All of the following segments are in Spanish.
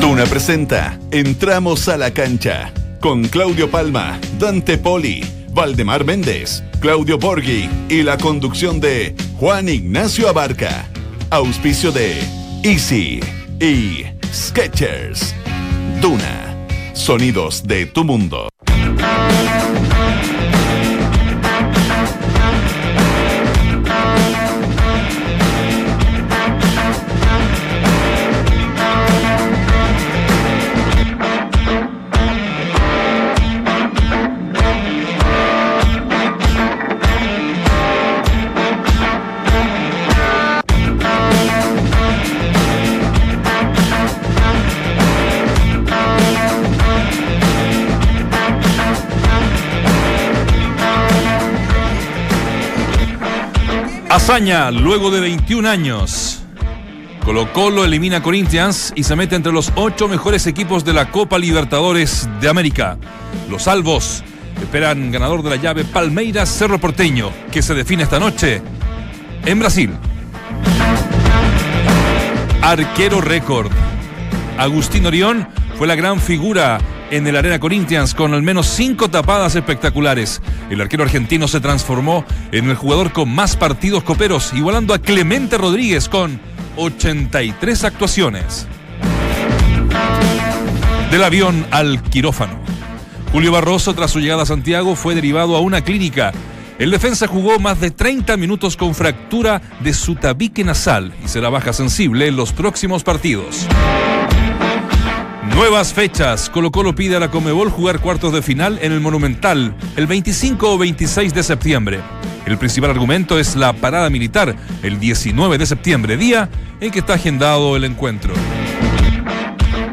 Duna presenta Entramos a la cancha con Claudio Palma, Dante Poli, Valdemar Méndez, Claudio Borghi y la conducción de Juan Ignacio Abarca. Auspicio de Easy y Sketchers. Duna. Sonidos de tu mundo. Hazaña, luego de 21 años. Colo Colo elimina a Corinthians y se mete entre los ocho mejores equipos de la Copa Libertadores de América. Los salvos esperan ganador de la llave Palmeiras Cerro Porteño, que se define esta noche en Brasil. Arquero récord. Agustín Orión fue la gran figura en el Arena Corinthians con al menos cinco tapadas espectaculares. El arquero argentino se transformó en el jugador con más partidos coperos, igualando a Clemente Rodríguez con 83 actuaciones. Del avión al quirófano. Julio Barroso, tras su llegada a Santiago, fue derivado a una clínica. El defensa jugó más de 30 minutos con fractura de su tabique nasal y será baja sensible en los próximos partidos. Nuevas fechas. Colo Colo pide a la Comebol jugar cuartos de final en el Monumental el 25 o 26 de septiembre. El principal argumento es la parada militar el 19 de septiembre, día en que está agendado el encuentro.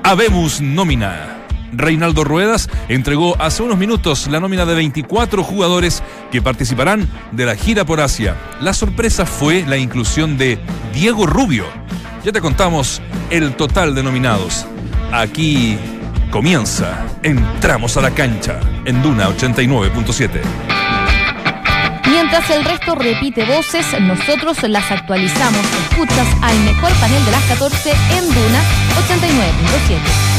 Habemos nómina. Reinaldo Ruedas entregó hace unos minutos la nómina de 24 jugadores que participarán de la gira por Asia. La sorpresa fue la inclusión de Diego Rubio. Ya te contamos el total de nominados. Aquí comienza. Entramos a la cancha en Duna 89.7. Mientras el resto repite voces, nosotros las actualizamos. Escuchas al mejor panel de las 14 en Duna 89.7.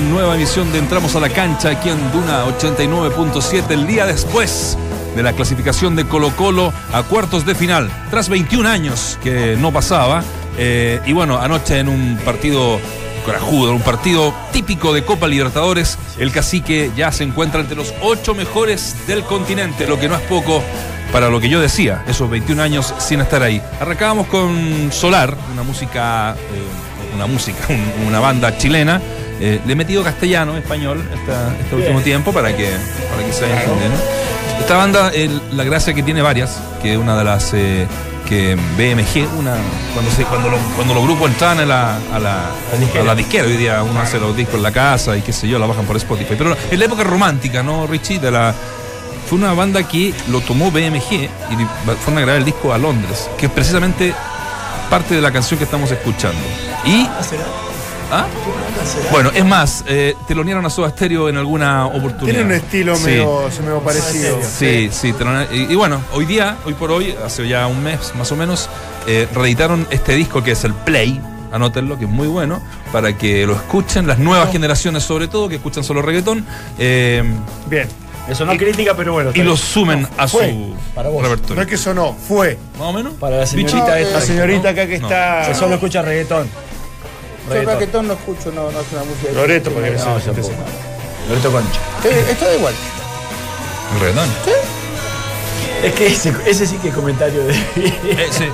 nueva emisión de Entramos a la cancha aquí en Duna 89.7 el día después de la clasificación de Colo Colo a cuartos de final, tras 21 años que no pasaba. Eh, y bueno, anoche en un partido corajudo, un partido típico de Copa Libertadores, el cacique ya se encuentra entre los ocho mejores del continente, lo que no es poco para lo que yo decía, esos 21 años sin estar ahí. Arrancábamos con Solar, una música... Eh, una música, una banda chilena. Eh, le he metido castellano, español, este último tiempo para que, para que se vaya entendiendo. Esta banda, la gracia que tiene varias, que una de las eh, que BMG, una cuando se, cuando, cuando los grupos entran a la, a la, a la disquera, hoy día uno hace los discos en la casa y qué sé yo, la bajan por Spotify. Pero en la época romántica, ¿no, Richie? De la, fue una banda que lo tomó BMG y fueron a grabar el disco a Londres, que es precisamente parte de la canción que estamos escuchando. Y ¿Ah? Bueno, es más, eh, telonearon a Soda Stereo en alguna oportunidad. Tiene un estilo Sí. medio, se medio parecido. Sí, sí. Y, y bueno, hoy día, hoy por hoy, hace ya un mes más o menos, eh, reeditaron este disco que es el Play, anótenlo, que es muy bueno, para que lo escuchen las nuevas generaciones sobre todo, que escuchan solo reggaetón, eh, Bien. Eso no es crítica, pero bueno. y lo sumen a fue su para vos. repertorio. No es que sonó, fue. ¿Más o menos? Para la señorita Bichita esta. La señorita acá que No. está. Que solo escucha reggaetón. Yo reggaetón no escucho, no, no es una música. Loreto, porque No, tampoco. Loreto Concha. Eh, Esto da igual. El reggaetón. Es que ese, ese sí que es comentario de. Eh, sí.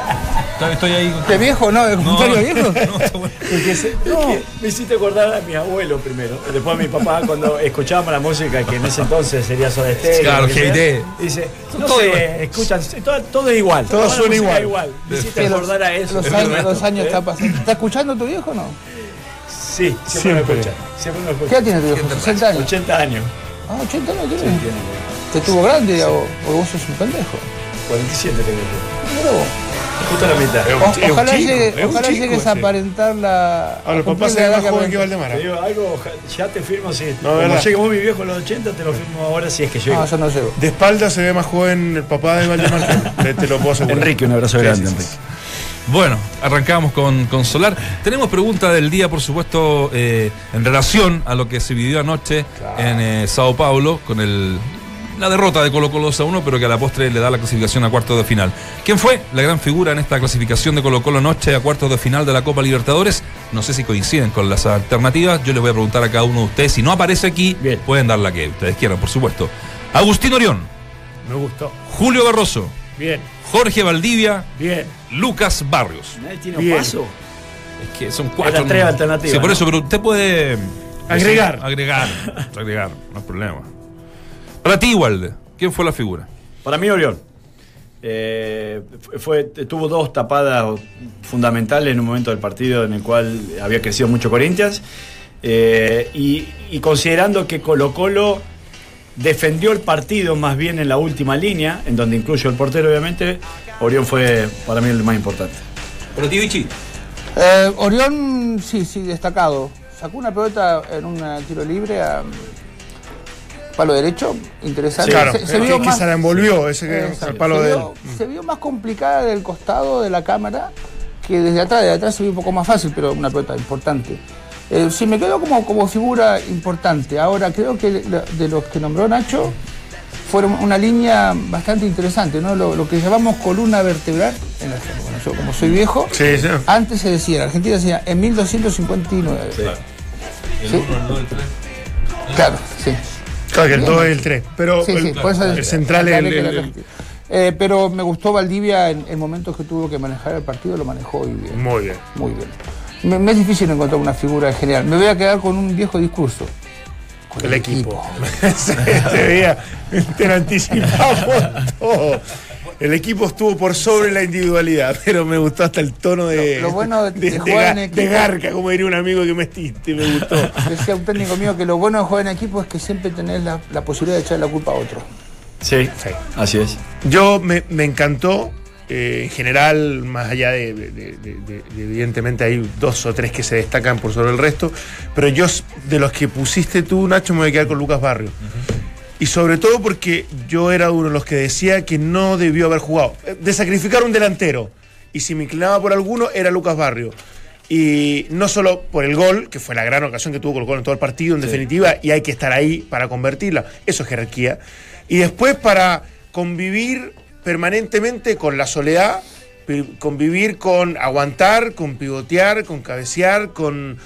Estoy- ahí. ¿De viejo no? ¿De comentario no, viejo? no, bueno. Porque se- es que me hiciste acordar a mi abuelo primero. Después a mi papá, cuando escuchábamos la música que en ese entonces sería Soda Stereo. Claro, que GD. Dice, no todo sé, igual. escuchan, todo, todo es igual. Todo suena igual. es Me hiciste Sí, los, acordar a eso. los Es años, los años ¿Eh? está pasando. ¿Está escuchando tu viejo o no? Sí, siempre, me Siempre. escucha. Siempre me ¿Qué escucha. edad tiene tu viejo? 60 años. 80 años. Ah, 80 años tiene. ¿Te tuvo grande o, o vos sos un pendejo? 47 tengo yo. Mira vos. Justo la mitad. O- ojalá chico, llegue- ojalá llegues a aparentar la. Ahora, el papá se ve más joven que. Te digo algo, ya te firmo si. No, como verdad. lleguemos mi viejo en los 80, te lo firmo ahora si es que llego. No, yo no llego. De espalda se ve más joven el papá de Valdemar. te, te lo puedo asegurar. Enrique, un abrazo Sí, grande, sí, sí. Enrique. Bueno, arrancamos con, con Solar. Tenemos pregunta del día, por supuesto, eh, en relación a lo que se vivió anoche en eh, Sao Paulo con el, la derrota de Colo Colo 2 a 1, pero que a la postre le da la clasificación a cuartos de final. ¿Quién fue la gran figura en esta clasificación de Colo Colo anoche a cuartos de final de la Copa Libertadores? No sé si coinciden con las alternativas. Yo les voy a preguntar a cada uno de ustedes. Si no aparece aquí, Bien. pueden dar la que ustedes quieran, por supuesto. Agustín Orión, Me gustó. Julio Barroso, Bien, Jorge Valdivia, bien. Lucas Barrios. Nadie tiene un Bien. paso. Es que son cuatro. Eran tres alternativas, Sí, por ¿no? eso, pero usted puede. Agregar. decir- agregar. agregar, no hay problema. Para ti, Walde, ¿quién fue la figura? Para mí, Orión. Eh, fue, tuvo dos tapadas fundamentales en un momento del partido en el cual había crecido mucho Corinthians. Eh, y, y considerando que Colo Colo defendió el partido más bien en la última línea, en donde incluyo el portero, obviamente, Orión fue para mí el más importante. Para ti, Vichy. Eh, Orión, sí, sí, destacado. Sacó una pelota en un tiro libre a palo derecho, interesante. Claro, Se- vio que más- se la envolvió ese que, Exacto. al palo se, de él. vio, se vio más complicada del costado de la cámara que desde atrás. De atrás se vio un poco más fácil, pero una pelota importante. Eh, sí, me quedó como, como figura importante. Ahora, creo que de, los que nombró Nacho, fueron una línea bastante interesante, ¿no? Lo, lo que llamamos columna vertebral. En la, bueno, yo como soy viejo, Sí, sí. antes se decía, en Argentina decía en 1259. El Sí. 1, el 2, el 3. Claro, sí. Claro que el 2 es el 3. Pero Sí, el, sí, eso el central es el, el-. Eh, pero me gustó Valdivia en, en momentos que tuvo que manejar el partido, lo manejó muy bien. Muy bien. Muy bien. Me, me es difícil encontrar una figura general. Me voy a quedar con un viejo discurso. Con El equipo. se, se veía, te lo anticipamos todo. El equipo estuvo por sobre la individualidad, pero me gustó hasta el tono de. Lo- lo bueno de- de jugar ga- en equipo- de garca, como diría un amigo que me estiste, me gustó. Decía un técnico mío que lo bueno de jugar en equipo es que siempre tenés la, la posibilidad de echar la culpa a otro. Sí, Sí. así es. Yo me, me encantó, eh, en general, más allá de, de- de- de- de- de- evidentemente hay dos o tres que se destacan por sobre el resto, pero yo de los que pusiste tú, Nacho, me voy a quedar con Lucas Barrio. Y sobre todo porque yo era uno de los que decía que no debió haber jugado. Eh, De sacrificar un delantero. Y si me inclinaba por alguno, era Lucas Barrio. Y no solo por el gol, que fue la gran ocasión que tuvo Colo Colo en todo el partido, en definitiva, y hay que estar ahí para convertirla. Eso es jerarquía. Y después para convivir permanentemente con la soledad, convivir con aguantar, con pivotear, con cabecear, con,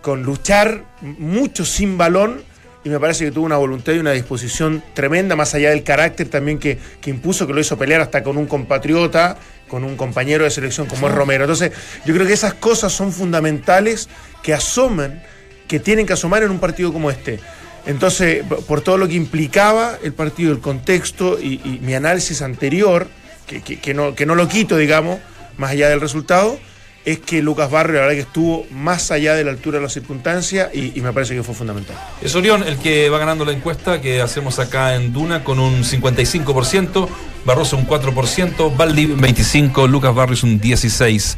con luchar, mucho sin balón. Y me parece que tuvo una voluntad y una disposición tremenda, más allá del carácter también que, que impuso, que lo hizo pelear hasta con un compatriota, con un compañero de selección como es Romero. Entonces, yo creo que esas cosas son fundamentales que asoman, que tienen que asomar en un partido como este. Entonces, por todo lo que implicaba el partido, el contexto y, y mi análisis anterior, que, que- que no, que no lo quito, digamos, más allá del resultado, es que Lucas Barrio, la verdad que estuvo más allá de la altura de las circunstancias y, y me parece que fue fundamental. Es Orión el que va ganando la encuesta que hacemos acá en Duna con un 55%. Barroso un 4%, Valdi un 25%, Lucas Barrios un 16%.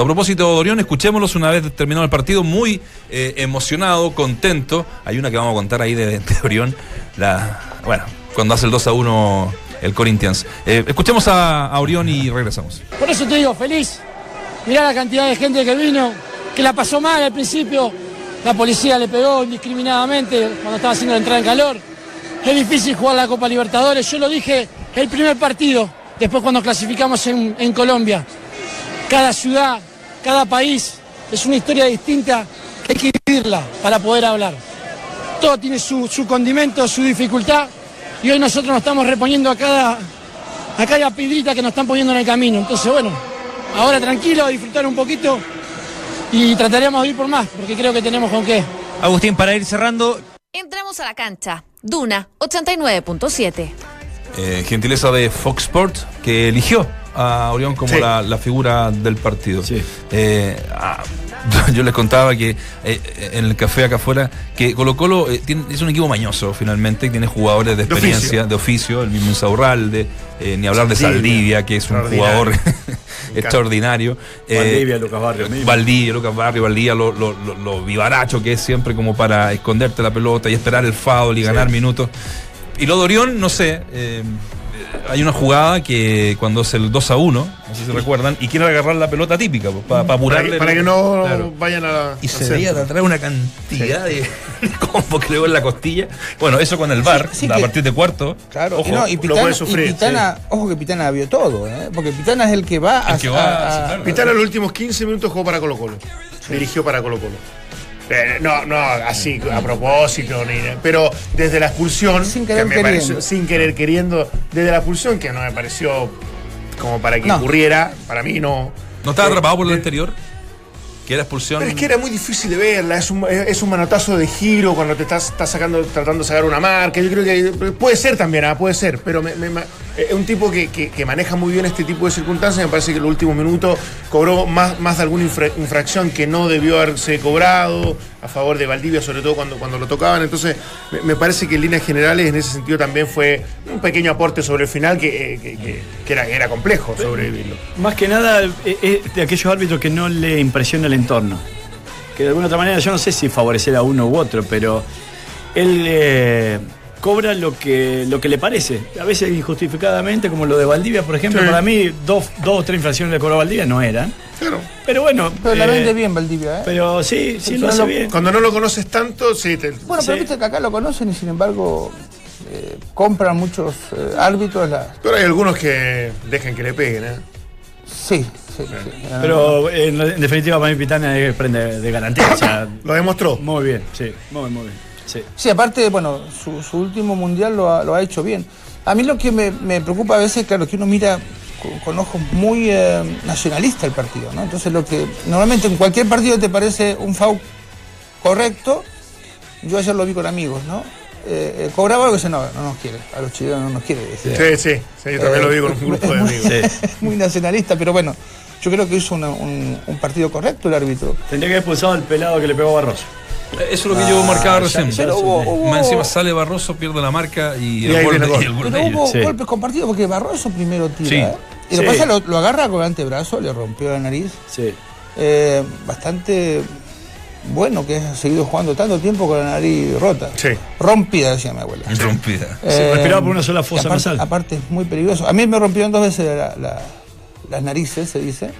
A propósito de Orión, escuchémoslos una vez terminado el partido, muy eh, emocionado, contento. Hay una que vamos a contar ahí de, de Orión, la, bueno, cuando hace el 2 a 1 el Corinthians. Eh, escuchemos a, a Orión y regresamos. Por eso te digo, feliz. Mirá la cantidad de gente que vino, que la pasó mal al principio. La policía le pegó indiscriminadamente cuando estaba haciendo la entrada en calor. Es difícil jugar la Copa Libertadores. Yo lo dije el primer partido, después cuando clasificamos en, Colombia. Cada ciudad, cada país es una historia distinta hay que vivirla para poder hablar. Todo tiene su, su condimento, su dificultad y hoy nosotros nos estamos reponiendo a cada, a cada piedrita que nos están poniendo en el camino. Entonces, bueno, ahora tranquilo, a disfrutar un poquito y trataremos de ir por más, porque creo que tenemos con qué. Agustín, para ir cerrando, Entramos a la cancha. Duna 89.7. Eh, gentileza de Fox Sports, que eligió a Orión como Sí. la, la figura del partido. Sí. Eh, yo les contaba que eh, en el café acá afuera, que Colo Colo eh, tiene- es un equipo mañoso finalmente, tiene jugadores de De experiencia, de oficio, el mismo Insaurralde, eh, ni hablar de Saldivia. Que es un jugador extraordinario. Valdivia, Lucas Barrios mismo. Valdivia, Lucas Barrio, Valdivia, lo, lo, lo- lo vivaracho que es siempre como para esconderte la pelota y esperar el foul y ganar minutos. Y lo de Orión, no sé, hay una jugada que cuando es el 2 a 1, no sé si recuerdan, y quiere agarrar la pelota típica, para Para apurarle. que, para que no Claro. vayan a la. Y se veía de atrás una cantidad de combo que le en la costilla. Bueno, eso con el bar, sí a que- partir de cuarto. Claro, ojo, y, no, y lo Pitana, y ojo que Pitana vio todo, ¿eh? porque Pitana es el que va a... Que va, a- sí, claro. Pitana los últimos 15 minutos jugó para Colo Colo. Dirigió para Colo Colo. Eh, no, no, así a propósito, ni, pero desde la expulsión, Sin querer que me queriendo. pareció- sin querer queriendo, desde la expulsión, que no me pareció como para que No. ocurriera, para mí no. ¿No estaba Eh, atrapado por el eh, anterior? Que era expulsión. Pero es que era muy difícil de verla, es un, es un manotazo de giro cuando te estás, estás sacando, tratando de sacar una marca. Yo creo que puede ser también, ah, puede ser, pero me- me- me- es un tipo que, que- que maneja muy bien este tipo de circunstancias. Me parece que en los últimos minutos cobró más, más de alguna infra- infracción que no debió haberse cobrado a favor de Valdivia, sobre todo cuando, cuando lo tocaban. Entonces, me, me parece que en líneas generales, en ese sentido, también fue un pequeño aporte sobre el final que, eh, que- que- que era, era complejo sobrevivirlo. Más que nada eh, es de aquellos árbitros que no le impresiona el entorno. Que de alguna otra manera, yo no sé si favorecer a uno u otro, pero él eh, cobra lo que, lo que le parece. A veces injustificadamente, como lo de Valdivia, por ejemplo, Sí. para mí dos, dos o tres infracciones de cobró Valdivia no eran. Claro. Pero bueno. Pero la eh, vende bien Valdivia, ¿eh? Pero sí, sí lo hace lo- bien. Cuando no lo conoces tanto, sí, te, Bueno, pero Sí. viste que acá lo conocen y sin embargo eh, compran muchos eh, árbitros. La... Pero hay algunos que dejan que le peguen, ¿eh? Sí, sí, sí. Pero en, en definitiva, para mí Pitana es prende de garantía. o sea, Lo demostró. muy bien, sí, muy, muy bien. Sí. Sí, aparte, bueno, su, su último mundial lo ha, lo ha hecho bien. A mí lo que me, me preocupa a veces, claro, que uno mira con, con ojos muy eh, nacionalista el partido, ¿no? Entonces, lo que normalmente en cualquier partido te parece un foul correcto, yo ayer lo vi con amigos, ¿no? Eh, eh, cobraba algo y dice, no, no nos quiere, a los chilenos no nos quiere. decía. Sí, sí, sí, yo también lo digo con un grupo de muy- amigos. es muy nacionalista, pero bueno, yo creo que hizo una- un, un partido correcto el árbitro. Tendría que haber expulsado al pelado que le pegó a Barroso. Eso es lo que yo marcaba recién. Pero hubo, hubo- Más encima sale Barroso, pierde la marca y, Y el ahí gol el gol. y el gol Pero hubo Sí. golpes compartidos porque Barroso primero tira. Sí. ¿eh? Y lo Sí. pasa, lo, lo agarra con el antebrazo, le rompió la nariz. Sí. Eh, bastante bueno que ha seguido jugando tanto tiempo con la nariz rota. Sí. Rompida, decía mi abuela. Rompida. Eh, respiraba por una sola y fosa aparte, nasal. aparte es muy peligroso. A mí me rompieron dos veces la- la- las narices, se dice.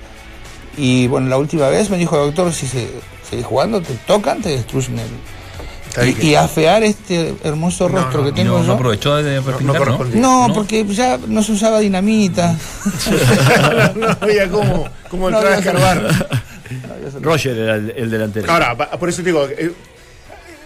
Y bueno, la última vez me dijo el doctor, si se sigue jugando, te tocan, te destruyen el... Y, que- y afear este hermoso No, rostro no, que tengo no, yo. no aprovechó de ¿no? correspondía. No, ¿No? porque ya no se usaba dinamita. no había cómo, cómo No entrar a escarbar. Roger era el, el delantero. Ahora, por eso te digo, eh,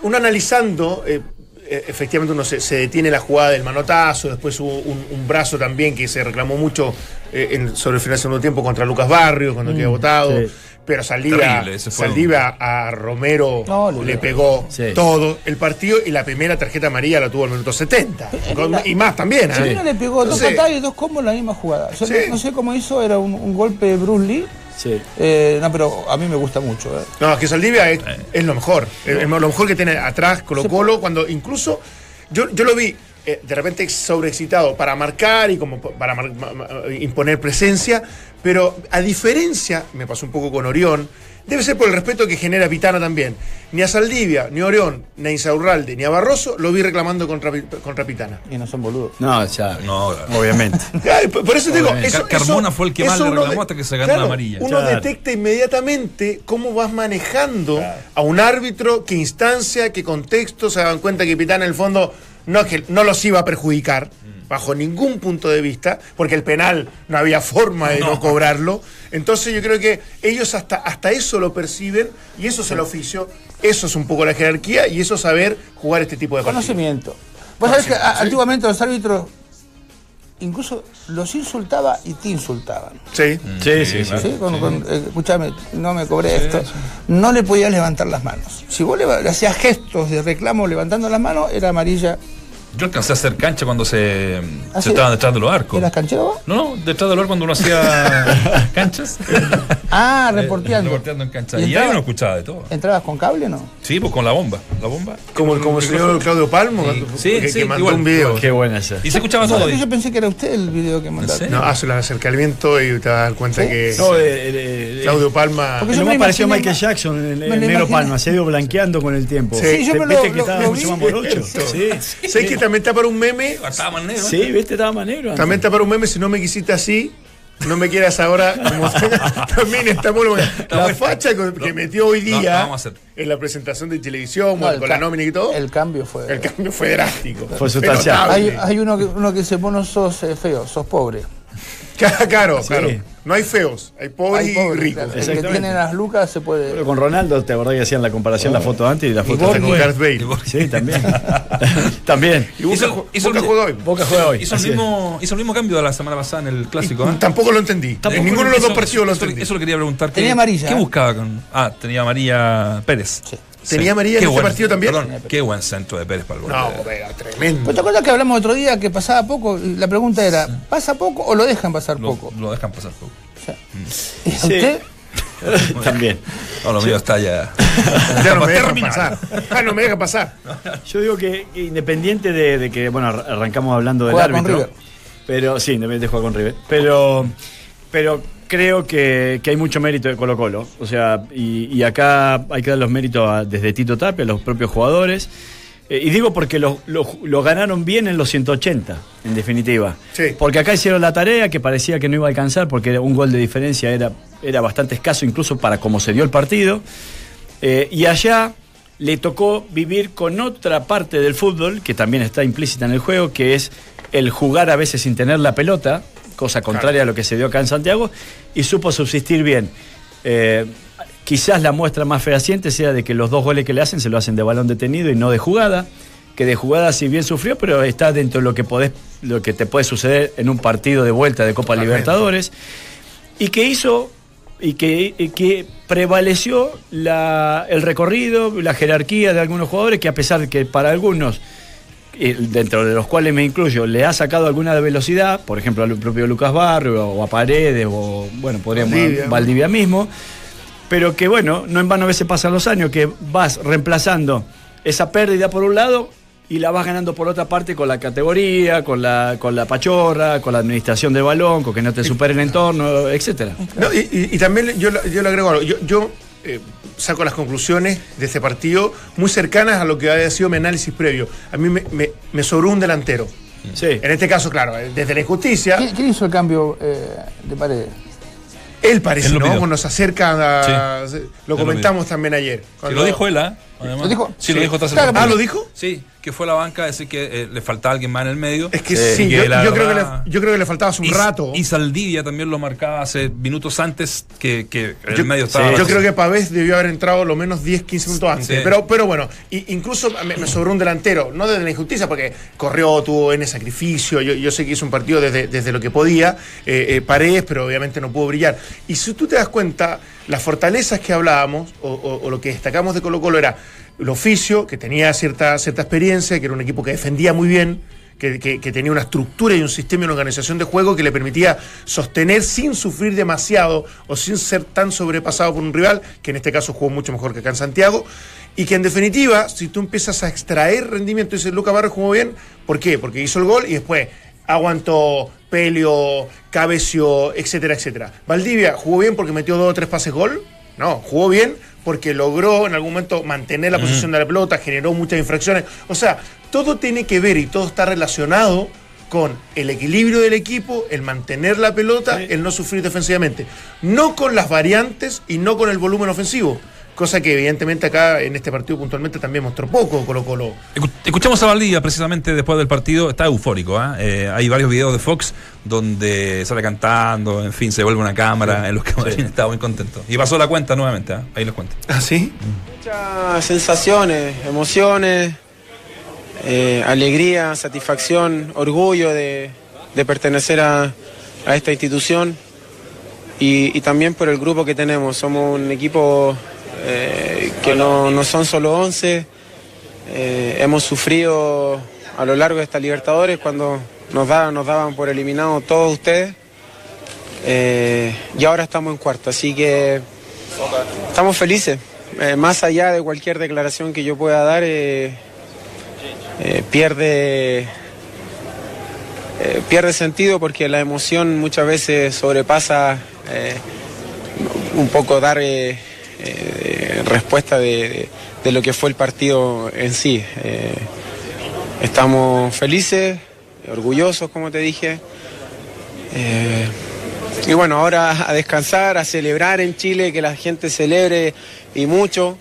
uno analizando, eh, eh, efectivamente uno se, se detiene la jugada del manotazo, después hubo un, un brazo también que se reclamó mucho eh, en- sobre el final del segundo tiempo contra Lucas Barrios, cuando queda votado. sí. Pero Saldivia, Saldivia a Romero No, le- le pegó Sí. todo el partido y la primera tarjeta amarilla la tuvo al minuto 70. Con- y más también, ¿eh? Le pegó dos patadas y dos combos en la misma jugada. Yo Sí. no, no sé cómo hizo, era un, un golpe de Bruce Lee. Sí. Eh, no, pero a mí me gusta mucho. ¿eh? No, es que Saldivia es, es lo mejor. Es lo mejor que tiene atrás Colo Colo, cuando incluso yo, yo lo vi eh, de repente sobreexcitado para marcar y como para mar- ma- ma- imponer presencia, pero a diferencia, me pasó un poco con Orión, debe ser por el respeto que genera Pitana también. Ni a Saldivia, ni a Orión, ni a Insaurralde, ni a Barroso lo vi reclamando contra, contra Pitana. Y no son boludos. No, ya, No, obviamente. Por eso te digo, eso, Carmona eso- fue el que más le uno reclamó de- hasta que se ganó la amarilla. Uno Claro. detecta inmediatamente cómo vas manejando a un árbitro, qué instancia, qué contexto, se daban cuenta que Pitana en el fondo no, es que no los iba a perjudicar. Mm. Bajo ningún punto de vista, porque el penal no había forma de no, No. cobrarlo. Entonces, yo creo que ellos hasta, hasta eso lo perciben y eso es el oficio, eso es un poco la jerarquía y eso es saber jugar este tipo de partidos. Conocimiento. Vos sabés que antiguamente los árbitros incluso los insultaba y te insultaban. Sí. Sí, sí, sí. ¿sí? Con- con, eh, escuchame, no me cobré esto. No le podías levantar las manos. Si vos le, le hacías gestos de reclamo levantando las manos, era amarilla. Yo alcancé a hacer cancha cuando se, ¿Ah, se sí? estaban detrás de los arcos. ¿Eras canchero vos? No, no, detrás del arco cuando uno hacía canchas. Ah, Eh, reporteando. reporteando en cancha. ¿Y Y, ahí uno escuchaba de todo. ¿Entrabas con cable o no? Sí, pues con la bomba. La bomba. Como, como el señor Claudio Palmo, Sí, que, sí, que mandó igual, un video. igual. Qué buena esa. Y se escuchaba todo. Yo pensé que era usted el video que mandaste. No, hace el acercamiento y te vas a dar cuenta ¿Sí? que No, eh, eh, eh, Claudio Palma. Porque yo me pareció Michael Jackson, el, negro. Palma, se ha ido blanqueando con el tiempo. Sí, yo me lo- Viste que estaba mucho más morocho. Sí, ¿Sabes que también está para un meme? Estaba más negro. sí, viste, estaba más negro. antes. También está para un meme, si no me quisiste así, no me quieras ahora. Como también está muy bueno. La facha con- que metió hoy día no, vamos a hacer. en la presentación de televisión, No, el con la nómina y todo, El el, cambio fue. cambio fue drástico. Fue sustancial. Hay, notable. hay uno, que, uno que vos no sos eh, feo, sos pobre. Claro, Sí. claro. No hay feos, hay pobres Hay y pobre, ricos. claro. El que tiene las lucas se puede. Pero con Ronaldo, ¿te acordás que hacían la comparación, la foto antes y la foto Hasta con? Gareth Bale. Sí, también. también. Y Boca, Hizo- ju- hizo Boca el- juega hoy. Boca juega hoy. Hizo el, mismo, hizo el mismo cambio de la semana pasada en el clásico. ¿eh? Tampoco lo entendí. Tampoco en ninguno de los dos partidos lo eso, entendí. eso lo quería preguntar. ¿qué- Tenía amarilla, ¿Qué ¿eh? buscaba con.? Ah, tenía María Pérez. Sí. ¿Tenía amarilla en Qué este buen- partido también? Perdón, qué buen centro de Pérez para el gol. No, pero tremendo. ¿Vos te acuerdas que hablamos otro día que pasaba poco? La pregunta era, ¿pasa poco o lo dejan pasar lo, poco? lo dejan pasar poco. O sea, ¿y a usted? También. No, lo mío está ya. Ya no me dejan Terminal. pasar. Ah, no me dejan pasar. Yo digo que, que independiente de, de que, bueno, ar- arrancamos hablando del Juega con árbitro. River. Pero sí, independiente de jugar con River. Pero, pero creo que, que hay mucho mérito de Colo Colo. O sea, y, y acá hay que dar los méritos a- desde Tito Tapia, a los propios jugadores. Eh, y digo porque lo, lo- lo ganaron bien en los 180, en definitiva. Sí. Porque acá hicieron la tarea que parecía que no iba a alcanzar, porque un gol de diferencia era, era bastante escaso, incluso para cómo se dio el partido. Eh, y allá le tocó vivir con otra parte del fútbol, que también está implícita en el juego, que es el jugar a veces sin tener la pelota, cosa contraria a lo que se dio acá en Santiago, y supo subsistir bien. Eh, quizás la muestra más fehaciente sea de que los dos goles que le hacen se lo hacen de balón detenido y no de jugada, que de jugada si bien sufrió, pero está dentro de lo que, podés, lo que te puede suceder en un partido de vuelta de Copa Totalmente. Libertadores, y que hizo y que, y que prevaleció la- el recorrido, la jerarquía de algunos jugadores que a pesar de que para algunos, dentro de los cuales me incluyo, le ha sacado alguna velocidad, por ejemplo al propio Lucas Barrio o a Paredes o bueno, podríamos Valdivia. Valdivia mismo, pero que bueno, no en vano a veces pasan los años que vas reemplazando esa pérdida por un lado y la vas ganando por otra parte con la categoría, con la, con la pachorra, con la administración del balón, con que no te supere el entorno. No, y, y- y también yo, yo le agrego algo. Yo, yo, eh, saco las conclusiones de este partido muy cercanas a lo que había sido mi análisis previo. A mí me, me- me sobró un delantero. Sí. En este caso, claro, eh, desde la injusticia, ¿Quién, quién hizo el cambio eh, de paredes? él parece, Él ¿no? nos acerca a. Sí. Lo comentamos también ayer. Cuando- lo dijo él, ¿ah? Además. ¿Lo dijo? Sí, lo Sí. dijo tras el Claro. Ah, ¿lo dijo? Sí, que fue a la banca a decir que eh, le faltaba alguien más en el medio. Es que sí, yo, la yo creo que le, verdad- yo creo que le faltaba hace un y, rato. Y Saldivia también lo marcaba hace minutos antes que, que el Yo, medio estaba. yo creo que Pavés debió haber entrado lo menos 10, 15 minutos antes. Sí. Pero, pero bueno, y- incluso me, me sobró un delantero, no desde la injusticia, porque corrió, tuvo N sacrificio. Yo, yo sé que hizo un partido desde, desde lo que podía, eh, eh, Paredes, pero obviamente no pudo brillar. Y si tú te das cuenta, las fortalezas que hablábamos, o, lo que destacamos de Colo Colo era el oficio, que tenía cierta, cierta experiencia, que era un equipo que defendía muy bien. Que tenía una estructura y un sistema y una organización de juego que le permitía sostener sin sufrir demasiado o sin ser tan sobrepasado por un rival, que en este caso jugó mucho mejor que acá en Santiago. Y que en definitiva, si tú empiezas a extraer rendimiento, dices Luca Barrio jugó bien, ¿por qué? Porque hizo el gol y después aguantó Pelio, Cabecio, etcétera, etcétera. Valdivia jugó bien porque metió dos o tres pases gol. No, jugó bien porque logró en algún momento mantener la posición de la pelota, generó muchas infracciones. O sea, todo tiene que ver y todo está relacionado con el equilibrio del equipo, el mantener la pelota, el no sufrir defensivamente. No con las variantes y no con el volumen ofensivo. Cosa que evidentemente acá en este partido puntualmente también mostró poco Colo Colo. Escu- Escuchamos a Valdivia precisamente después del partido, está eufórico. ¿ah? Eh, hay varios videos de Fox donde sale cantando, en fin, se vuelve una cámara en los que Marín estaba muy contento. Y pasó la cuenta nuevamente, ¿ah? ahí les cuento. ¿Ah, sí? Muchas sensaciones, emociones, eh, alegría, satisfacción, orgullo de, de pertenecer a, a esta institución y, y también por el grupo que tenemos. Somos un equipo eh, que no, no son solo 11. eh, hemos sufrido a lo largo de esta Libertadores cuando nos, da- nos daban por eliminados todos ustedes. eh, y ahora estamos en cuarto, así que estamos felices. Más allá de cualquier declaración que yo pueda dar, pierde, pierde sentido porque la emoción muchas veces sobrepasa un poco dar eh, respuesta de, de lo que fue el partido en sí. Eh, estamos felices, orgullosos, como te dije. Eh, y bueno, ahora a descansar, a celebrar en Chile, que la gente celebre y mucho,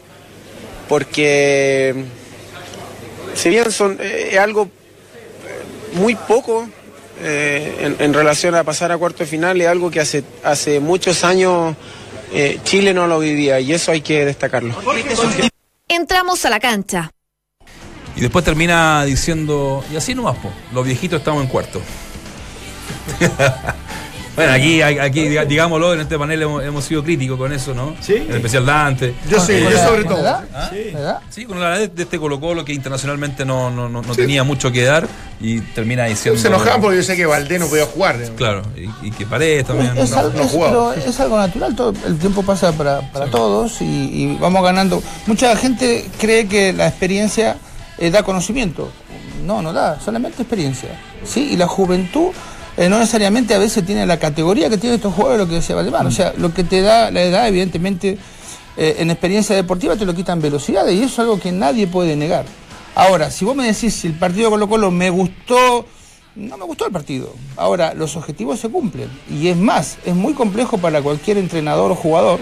porque si bien son eh, es algo muy poco en, en relación a pasar a cuarto final, es algo que hace, hace muchos años eh, Chile no lo vivía y eso hay que destacarlo. Entramos a la cancha. Y después termina diciendo, y así nomás, po, los viejitos estamos en cuarto. bueno, aquí, aquí diga- digámoslo, en este panel hemos, hemos sido críticos con eso, ¿no? Sí. En especial Dante. Yo sí, ¿Con yo sobre todo. edad? ¿Ah? ¿La edad? Sí, con la edad de este Colo Colo que internacionalmente no, no, no, no tenía mucho que dar y termina diciendo... Se enojaban porque yo sé que Valdés no podía jugar. ¿no? Claro, y, y que Paredes también... Es, no- algo, no es- jugaba. pero es algo natural, todo el tiempo pasa para, para todos y, y vamos ganando. Mucha gente cree que la experiencia eh, da conocimiento. No, no da, solamente experiencia. ¿sí? Y la juventud eh, no necesariamente a veces tiene la categoría que tienen estos jugadores, lo que decía Valdemar. O sea, lo que te da la edad, evidentemente, eh, en experiencia deportiva te lo quitan velocidades y eso es algo que nadie puede negar. Ahora, si vos me decís si el partido Colo Colo me gustó, no me gustó el partido. Ahora, los objetivos se cumplen. Y es más, es muy complejo para cualquier entrenador o jugador,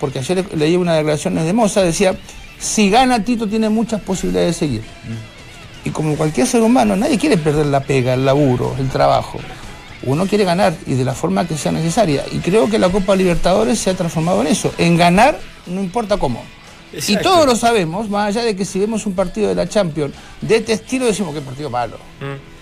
porque ayer leí una declaración de Moza, decía, si gana Tito tiene muchas posibilidades de seguir. Y como cualquier ser humano, nadie quiere perder la pega, el laburo, el trabajo. Uno quiere ganar y de la forma que sea necesaria. Y creo que la Copa Libertadores se ha transformado en eso, en ganar no importa cómo. Y todos lo sabemos, más allá de que si vemos un partido de la Champions de este estilo decimos que partido malo.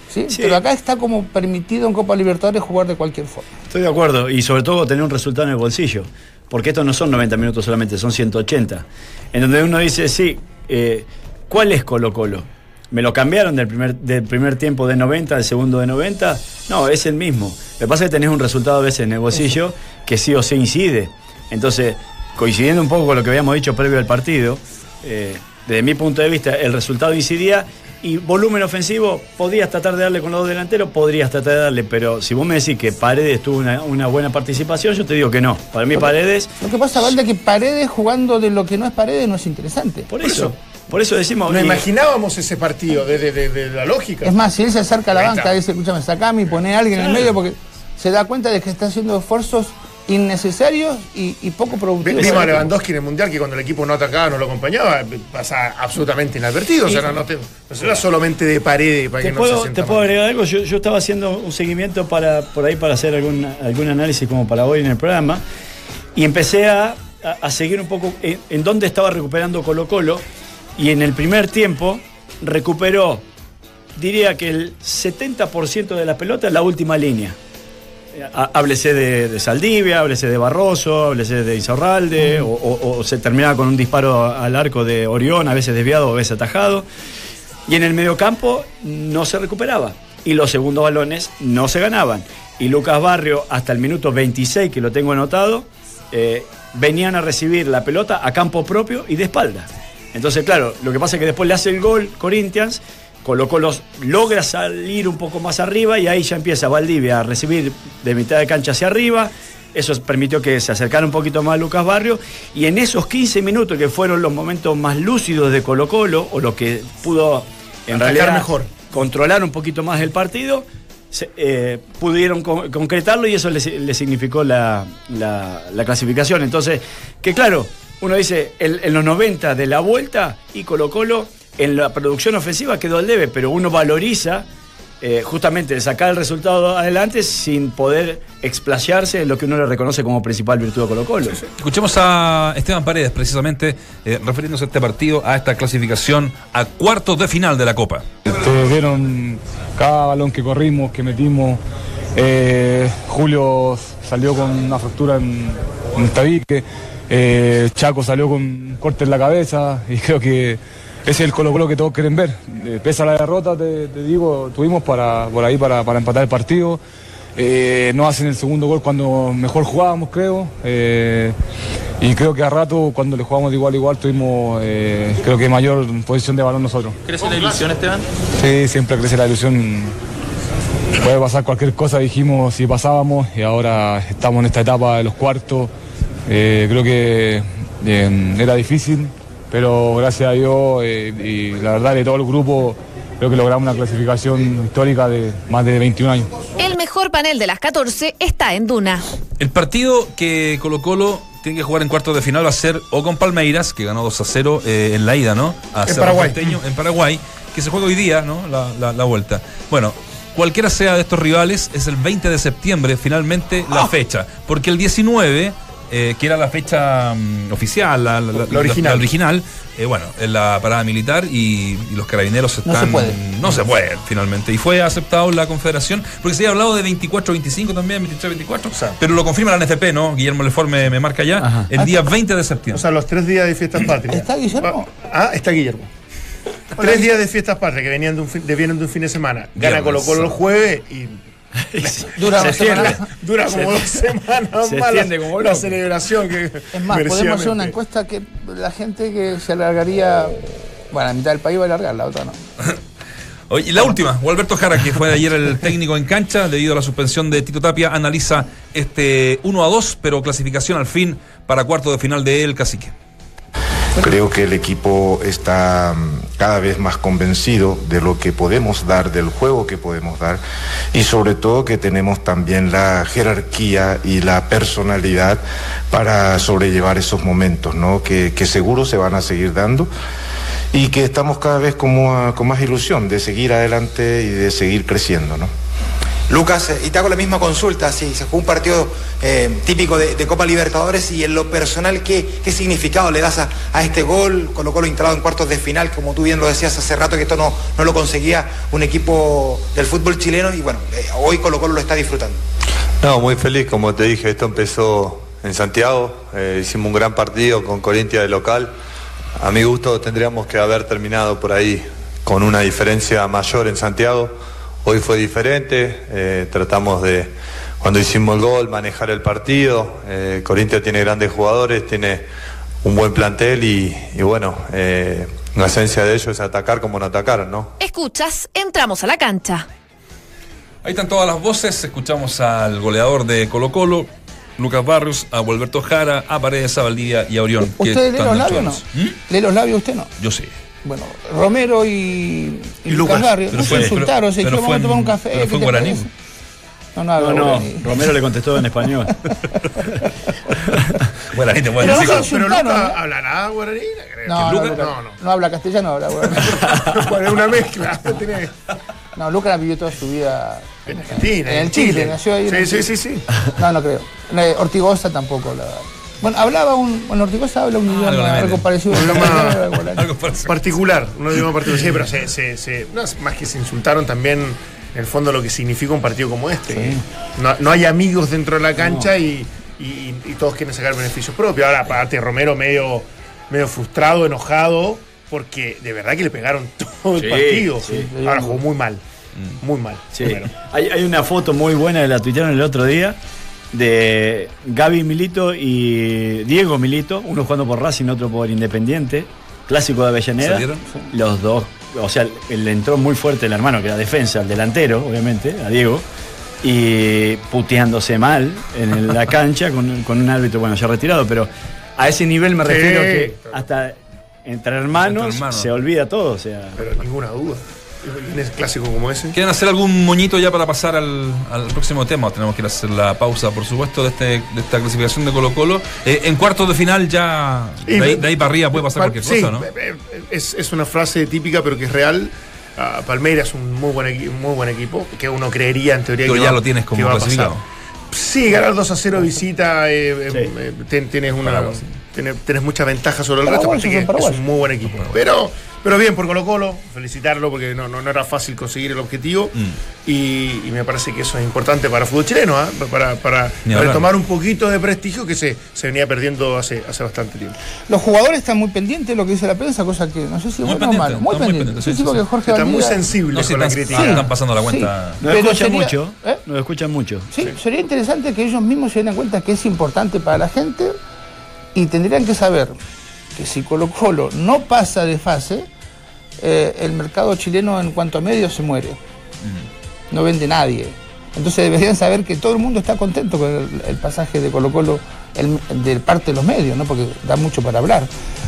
¿Sí? Sí. Pero acá está como permitido en Copa Libertadores jugar de cualquier forma. Estoy de acuerdo, y sobre todo tener un resultado en el bolsillo, porque estos no son 90 minutos solamente, son 180. En donde uno dice, sí, eh, ¿cuál es Colo Colo? ¿Me lo cambiaron del primer, del primer tiempo de 90 al segundo de 90? No, es el mismo. Lo que pasa es que tenés un resultado a veces en el bolsillo que sí o sí incide. Entonces, coincidiendo un poco con lo que habíamos dicho previo al partido, eh, desde mi punto de vista, el resultado incidía y volumen ofensivo, podrías tratar de darle con los dos delanteros, podrías tratar de darle, pero si vos me decís que Paredes tuvo una, una buena participación, yo te digo que no. Para mí Paredes, Lo que pasa, Valde, que Paredes jugando de lo que no es Paredes no es interesante. por eso, por eso decimos... No y- imaginábamos ese partido desde de, de la lógica. Es más, si él se acerca a la banca dice, escúchame, sacame y pone a alguien en el medio porque se da cuenta de que está haciendo esfuerzos innecesarios y, y poco productivos. Vimos a Lewandowski en el Mundial que cuando el equipo no atacaba, no lo acompañaba, pasa absolutamente inadvertido. O sea, no, no, te- no era solamente de paredes para ¿Te que no puedo, se sienta te puedo mal. agregar algo? Yo, yo estaba haciendo un seguimiento para, por ahí para hacer algún, algún análisis como para hoy en el programa y empecé a, a- a seguir un poco en, en dónde estaba recuperando Colo Colo y en el primer tiempo recuperó, diría que el 70% de la pelota en la última línea. Há- Háblese de, de Saldivia, háblese de Barroso, háblese de Izarralde, o, o- o se terminaba con un disparo al arco de Orión, a veces desviado, a veces atajado. Y en el mediocampo no se recuperaba. y los segundos balones no se ganaban. Y Lucas Barrio, hasta el minuto 26, que lo tengo anotado, eh, venían a recibir la pelota a campo propio y de espalda. Entonces, claro, lo que pasa es que después le hace el gol Corinthians, Colo Colo logra salir un poco más arriba y ahí ya empieza Valdivia a recibir de mitad de cancha hacia arriba. Eso permitió que se acercara un poquito más a Lucas Barrio. Y en esos 15 minutos que fueron los momentos más lúcidos de Colo Colo, o lo que pudo en Atacar realidad mejor. controlar un poquito más el partido, se- eh, pudieron con- concretarlo y eso le, significó la, la- la clasificación. Entonces, que claro, uno dice, en, en los 90 de la vuelta y Colo Colo en la producción ofensiva quedó al debe, pero uno valoriza eh, justamente el sacar el resultado adelante sin poder explayarse en lo que uno le reconoce como principal virtud de Colo Colo. Escuchemos a Esteban Paredes, precisamente, eh, refiriéndose a este partido, a esta clasificación a cuartos de final de la Copa. Ustedes vieron cada balón que corrimos, que metimos. Eh, Julio salió con una fractura en, en el tabique. Eh, Chaco salió con un corte en la cabeza. Y creo que ese es el Colo Colo que todos quieren ver. Eh, pese a la derrota, te, te digo, tuvimos para, por ahí para, para empatar el partido. Eh, no hacen el segundo gol cuando mejor jugábamos, creo. Eh, y creo que a rato, cuando le jugamos de igual a igual, tuvimos, creo que mayor posición de balón nosotros. ¿Crece la ilusión, Esteban? Sí, siempre crece la ilusión. Puede pasar cualquier cosa, dijimos si pasábamos y ahora estamos en esta etapa de los cuartos. Eh, creo que eh, era difícil, pero gracias a Dios eh, y la verdad de todo el grupo creo que logramos una clasificación histórica de más de 21 años. El mejor panel de las 14 está en Duna. El partido que Colo Colo tiene que jugar en cuartos de final va a ser o con Palmeiras, que ganó 2 a 0 eh, en la ida, ¿no? A En Paraguay. Porteño, en Paraguay, que se juega hoy día, ¿no? La, la- la vuelta. Bueno, cualquiera sea de estos rivales, es el 20 de septiembre finalmente la Ah. fecha. Porque el 19, eh, que era la fecha mm, oficial, la, la- la- La original. la original, eh, bueno, en la parada militar y, y los carabineros No están. se puede. No se puede, finalmente. Y fue aceptado la Confederación, porque se había hablado de 24-25 también, 23-24. pero lo confirma la NFP, ¿no? Guillermo Leforme me marca ya. El día 20 de O septiembre. sea, los tres días de fiestas patrias. ¿Está Guillermo? Ah, está Guillermo. Tres días de fiestas patrias que venían de un fin de, vienen de un fin de semana. Gana Viernes, Colo Colo el jueves y Dura Se una semana. extiende. dura como Se- dos semanas se más la- como la celebración que Es más, podemos hacer una encuesta que la gente que se alargaría, bueno, la mitad del país va a alargar, la otra no. Oye, y la última, Alberto Jara, que fue ayer el técnico en cancha, debido a la suspensión de Tito Tapia, analiza este 1 a 2, pero clasificación al fin para cuarto de final de El Cacique. Creo que el equipo está mm, cada vez más convencido de lo que podemos dar, del juego que podemos dar y sobre todo que tenemos también la jerarquía y la personalidad para sobrellevar esos momentos, ¿no? que, que seguro se van a seguir dando y que estamos cada vez a- con más ilusión de seguir adelante y de seguir creciendo. ¿no? Lucas, eh, y te hago la misma consulta, sí, se jugó un partido eh, típico de, Copa Libertadores y en lo personal, ¿qué, qué significado le das a, a este gol? Colo Colo instalado en cuartos de final, como tú bien lo decías hace rato, que esto no, no lo conseguía un equipo del fútbol chileno y bueno, eh, hoy Colo Colo lo está disfrutando. No, muy feliz, como te dije, esto empezó en Santiago, hicimos un gran partido con Corintia de local. A mi gusto tendríamos que haber terminado por ahí con una diferencia mayor en Santiago. Hoy fue diferente, eh, tratamos de, cuando hicimos el gol, manejar el partido. Eh, Corintia tiene grandes jugadores, tiene un buen plantel y, y bueno, eh, la esencia de ellos es atacar como no atacar, ¿no? Escuchas, entramos a la cancha. Ahí están todas las voces. Escuchamos al goleador de Colo Colo, Lucas Barrios, a Alberto Jara, a Paredes, a Valdivia y a Orión. que ¿Usted lee los labios de o no? ¿Mm? ¿Lee los labios usted no? Yo sí. Bueno, Romero y, y Y Lucas Lucas. Barrios Pero no fue- se insultaron, pero- se dijeron, vamos a tomar un café. pero ¿qué fue guaraní. No, no, No, no. Romero le contestó en español. Guaraní te pueden Pero decir Pero Lucas ¿no? hablará guaraní. No, no, Lucas- no, no. no habla castellano, habla guaraní. Bueno, es una mezcla. No, Lucas vivió toda su vida En Argentina, en en el Chile, Chile. nació ahí. Sí, sí, Chile. sí, sí. No, no creo. Ortigosa tampoco. La... Bueno, hablaba un. Bueno, Ortigosa habla un idioma algo parecido Un idioma-. Algo particular, un idioma particular. Sí, pero se, se, se- no, es más que se insultaron también en el fondo lo que significa un partido como este. No, no hay amigos dentro de la cancha y, y- y todos quieren sacar beneficios propios. Ahora, aparte, Romero medio, medio frustrado, enojado, porque de verdad que le pegaron todo Sí, el partido. sí. Ahora jugó muy mal. muy mal. Hay, hay una foto muy buena de la tuitearon el otro día de Gaby Milito y Diego Milito, uno jugando por Racing, otro por Independiente, clásico de Avellaneda. ¿Salieron? Los dos, o sea, le entró muy fuerte el hermano, que era defensa, el delantero, obviamente, a Diego, y puteándose mal en la cancha con, con un árbitro, bueno, ya retirado, pero a ese nivel me Sí. refiero que hasta entre hermanos, Entre hermanos. se olvida todo, o sea. Pero ninguna duda. Clásico como ese. ¿Quieren hacer algún moñito ya para pasar al, al próximo tema? Tenemos que ir a hacer la pausa, por supuesto, de, este, de esta clasificación de Colo Colo. Eh, en cuartos de final ya, Y- de ahí, de ahí para arriba puede pasar cualquier Sí, cosa, ¿no? eh, Es, es una frase típica, pero que es real. Ah, Palmeiras es un muy buen, muy buen equipo, que uno creería en teoría Pero que ya va- lo tienes como clasificado. Sí, ganar 2 a 0 visita, eh, eh, eh, ten- tienes una tienes, tienes mucha ventaja sobre el resto, Paraguayos aparte que son es un muy buen equipo. Pero, pero bien por Colo Colo, felicitarlo porque no, no, no era fácil conseguir el objetivo Mm. y, y me parece que eso es importante para el fútbol chileno, ¿ah? para, para retomar un poquito de prestigio que se, se venía perdiendo hace, hace bastante tiempo. Los jugadores están muy pendientes de lo que dice la prensa, cosa que no sé si es Muy bueno o malo. Muy están muy pendientes. Sí, sí, sí. Jorge Están muy sensibles No, sí, con la están, crítica. ah, están pasando la cuenta. Nos Pero escuchan sería- mucho, ¿eh? nos escuchan mucho. Sí, sería interesante que ellos mismos se den cuenta que es importante para la gente y tendrían que saber que si Colo Colo no pasa de fase, eh, el mercado chileno en cuanto a medios se muere. No vende nadie. Entonces deberían saber que todo el mundo está contento con el, el pasaje de Colo Colo el- de parte de los medios, ¿no? porque da mucho para hablar.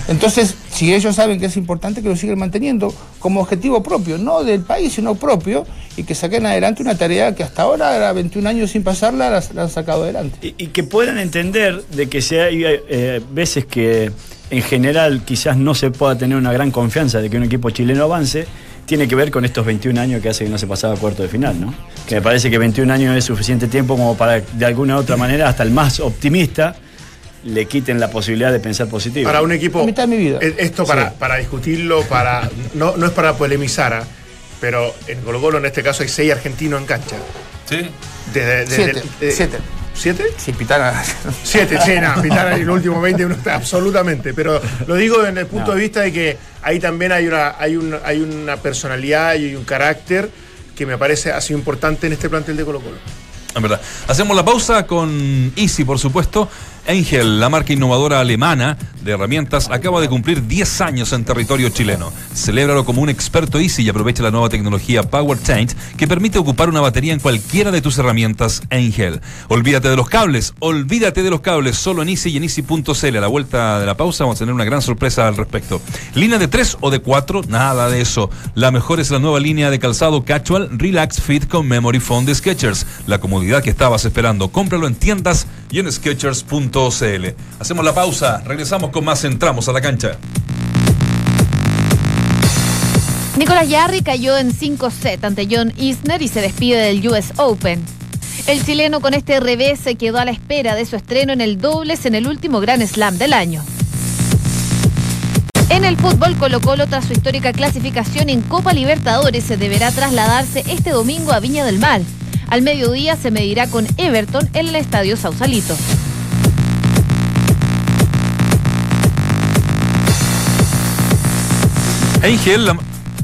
Entonces, si ellos saben que es importante, que lo sigan manteniendo como objetivo propio, no del país, sino propio, y que saquen adelante una tarea que hasta ahora, era 21 años sin pasarla, la, la han sacado adelante. Y, y que puedan entender de que si hay eh, veces que en general quizás no se pueda tener una gran confianza de que un equipo chileno avance, tiene que ver con estos 21 años que hace que no se pasaba a cuarto de final, ¿no? Que me parece que 21 años es suficiente tiempo como para, de alguna u otra manera, hasta el más optimista, le quiten la posibilidad de pensar positivo. Para un equipo. La mitad de mi vida. eh, Esto para, Sí. para discutirlo, para. No, no es para polemizar, ¿ah? pero en Colo Colo en este caso hay seis argentinos en cancha. Sí. Desde, desde- Siete, eh, siete. ¿Siete? Si pitara. Siete, sí, no, Pitana en los últimos 20 minutos, absolutamente. Pero lo digo desde el punto No. de vista de que ahí también hay una, hay, un, hay una personalidad y un carácter que me parece ha sido importante en este plantel de Colo Colo. En verdad. Hacemos la pausa con Easy, por supuesto. Angel, la marca innovadora alemana de herramientas, acaba de cumplir 10 años en territorio chileno. Celébralo como un experto Easy y aprovecha la nueva tecnología Power Change que permite ocupar una batería en cualquiera de tus herramientas Angel. Olvídate de los cables, olvídate de los cables, solo en Easy y en Easy.cl. A la vuelta de la pausa vamos a tener una gran sorpresa al respecto. Línea de 3 o de 4, nada de eso. La mejor es la nueva línea de calzado Casual Relax Fit con Memory Foam de Skechers. La comodidad que estabas esperando. Cómpralo en tiendas y en Skechers.cl. Hacemos la pausa, regresamos con más, entramos a la cancha. Nicolás Yarri cayó en 5 set ante John Isner y se despide del US Open. El chileno con este revés se quedó a la espera de su estreno en el dobles en el último Grand Slam del año. En el fútbol Colo Colo tras su histórica clasificación en Copa Libertadores se deberá trasladarse este domingo a Viña del Mar. Al mediodía se medirá con Everton en el Estadio Sausalito.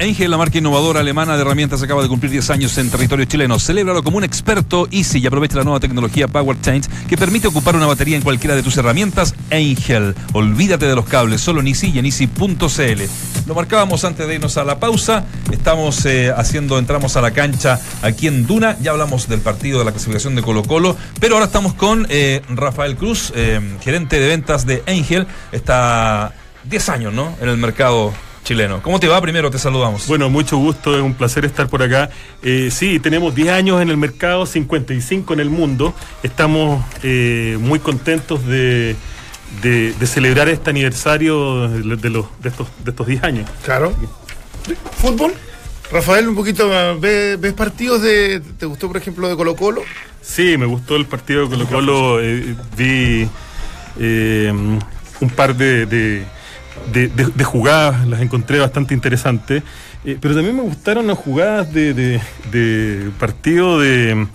Angel, la marca innovadora alemana de herramientas, acaba de cumplir 10 años en territorio chileno. Celébralo como un experto Easy y aprovecha la nueva tecnología Power Change que permite ocupar una batería en cualquiera de tus herramientas. Angel, olvídate de los cables, solo en Easy y en Easy.cl. Lo marcábamos antes de irnos a la pausa. Estamos eh, haciendo, entramos a la cancha aquí en Duna. Ya hablamos del partido de la clasificación de Colo Colo, pero ahora estamos con eh, Rafael Cruz, eh, gerente de ventas de Angel. Está 10 años, ¿no? En el mercado chileno. ¿Cómo te va? Primero te saludamos. Bueno, mucho gusto, es un placer estar por acá. Eh, sí, tenemos 10 años en el mercado, 55 en el mundo. Estamos eh, muy contentos de, de- de celebrar este aniversario de, de los, de, estos, de estos 10 años. Claro. ¿Fútbol? Rafael, un poquito, ¿ves, ves partidos de. ¿Te gustó, por ejemplo, de Colo Colo? Sí, me gustó el partido de Colo Colo. eh, vi eh, un par de, de- de- de- de jugadas, las encontré bastante interesantes. eh, pero también me gustaron las jugadas de, de- de partido de,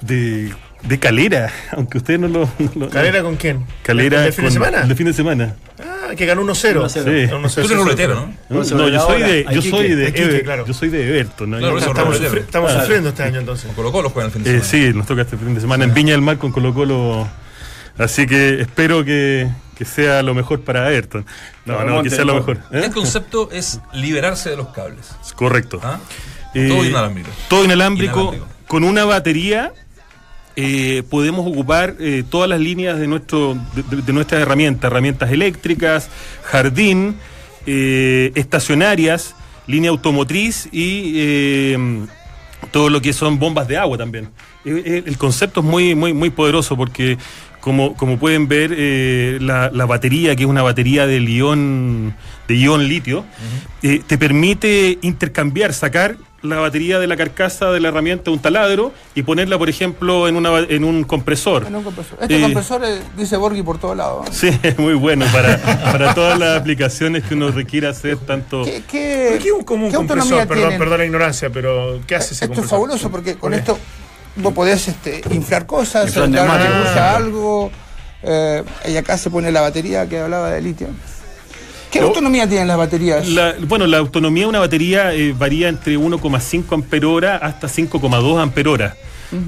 de, de Calera, aunque ustedes no lo. no lo- ¿Calera con quién? Calera ¿El de fin de con- semana? el de fin de semana. Ah, que ganó 1-0. Sí. Ganó 1-0. Tú eres ruletero, ¿no? No, sobre yo soy de, yo soy de, Ever- claro. yo soy de Everton. ¿no? Claro, Estamos, sufri- sufriendo este año entonces. Colo Colo juega el fin de Eh, semana. sí, nos toca este fin de semana en Viña del Mar con Colo Colo. Así que espero que, que sea lo mejor para Everton. No, no, que sea lo mejor. ¿eh? El concepto es liberarse de los cables. Correcto. ¿Ah? Eh, Todo inalámbrico. Todo inalámbrico. Inalámbrico. Con una batería eh, podemos ocupar eh, todas las líneas de, nuestro, de, de- nuestras herramientas. Herramientas eléctricas, jardín, eh, estacionarias, línea automotriz y eh, todo lo que son bombas de agua también. El concepto es muy, muy, muy poderoso porque como, como pueden ver, eh, la, la batería, que es una batería de ion, de ion litio, eh, te permite intercambiar, sacar la batería de la carcasa de la herramienta, un taladro, y ponerla, por ejemplo, en, una, en un compresor. En un compresor. Este Eh, compresor eh, dice Borghi por todos lados. Sí, es muy bueno para, para todas las aplicaciones que uno requiera hacer, tanto... ¿Qué, qué, ¿Por qué un, como un qué compresor? autonomía Perdón, tienen? perdón la ignorancia, pero ¿qué hace ese Esto es compresor? fabuloso porque con ¿Por qué? esto vos podés este, inflar cosas, Inflar neumáticos. luz, algo. eh, y acá se pone la batería que hablaba de litio. ¿Qué autonomía tienen las baterías? La- bueno, la autonomía de una batería eh, varía entre 1,5 amperhora hasta 5,2 amperhora.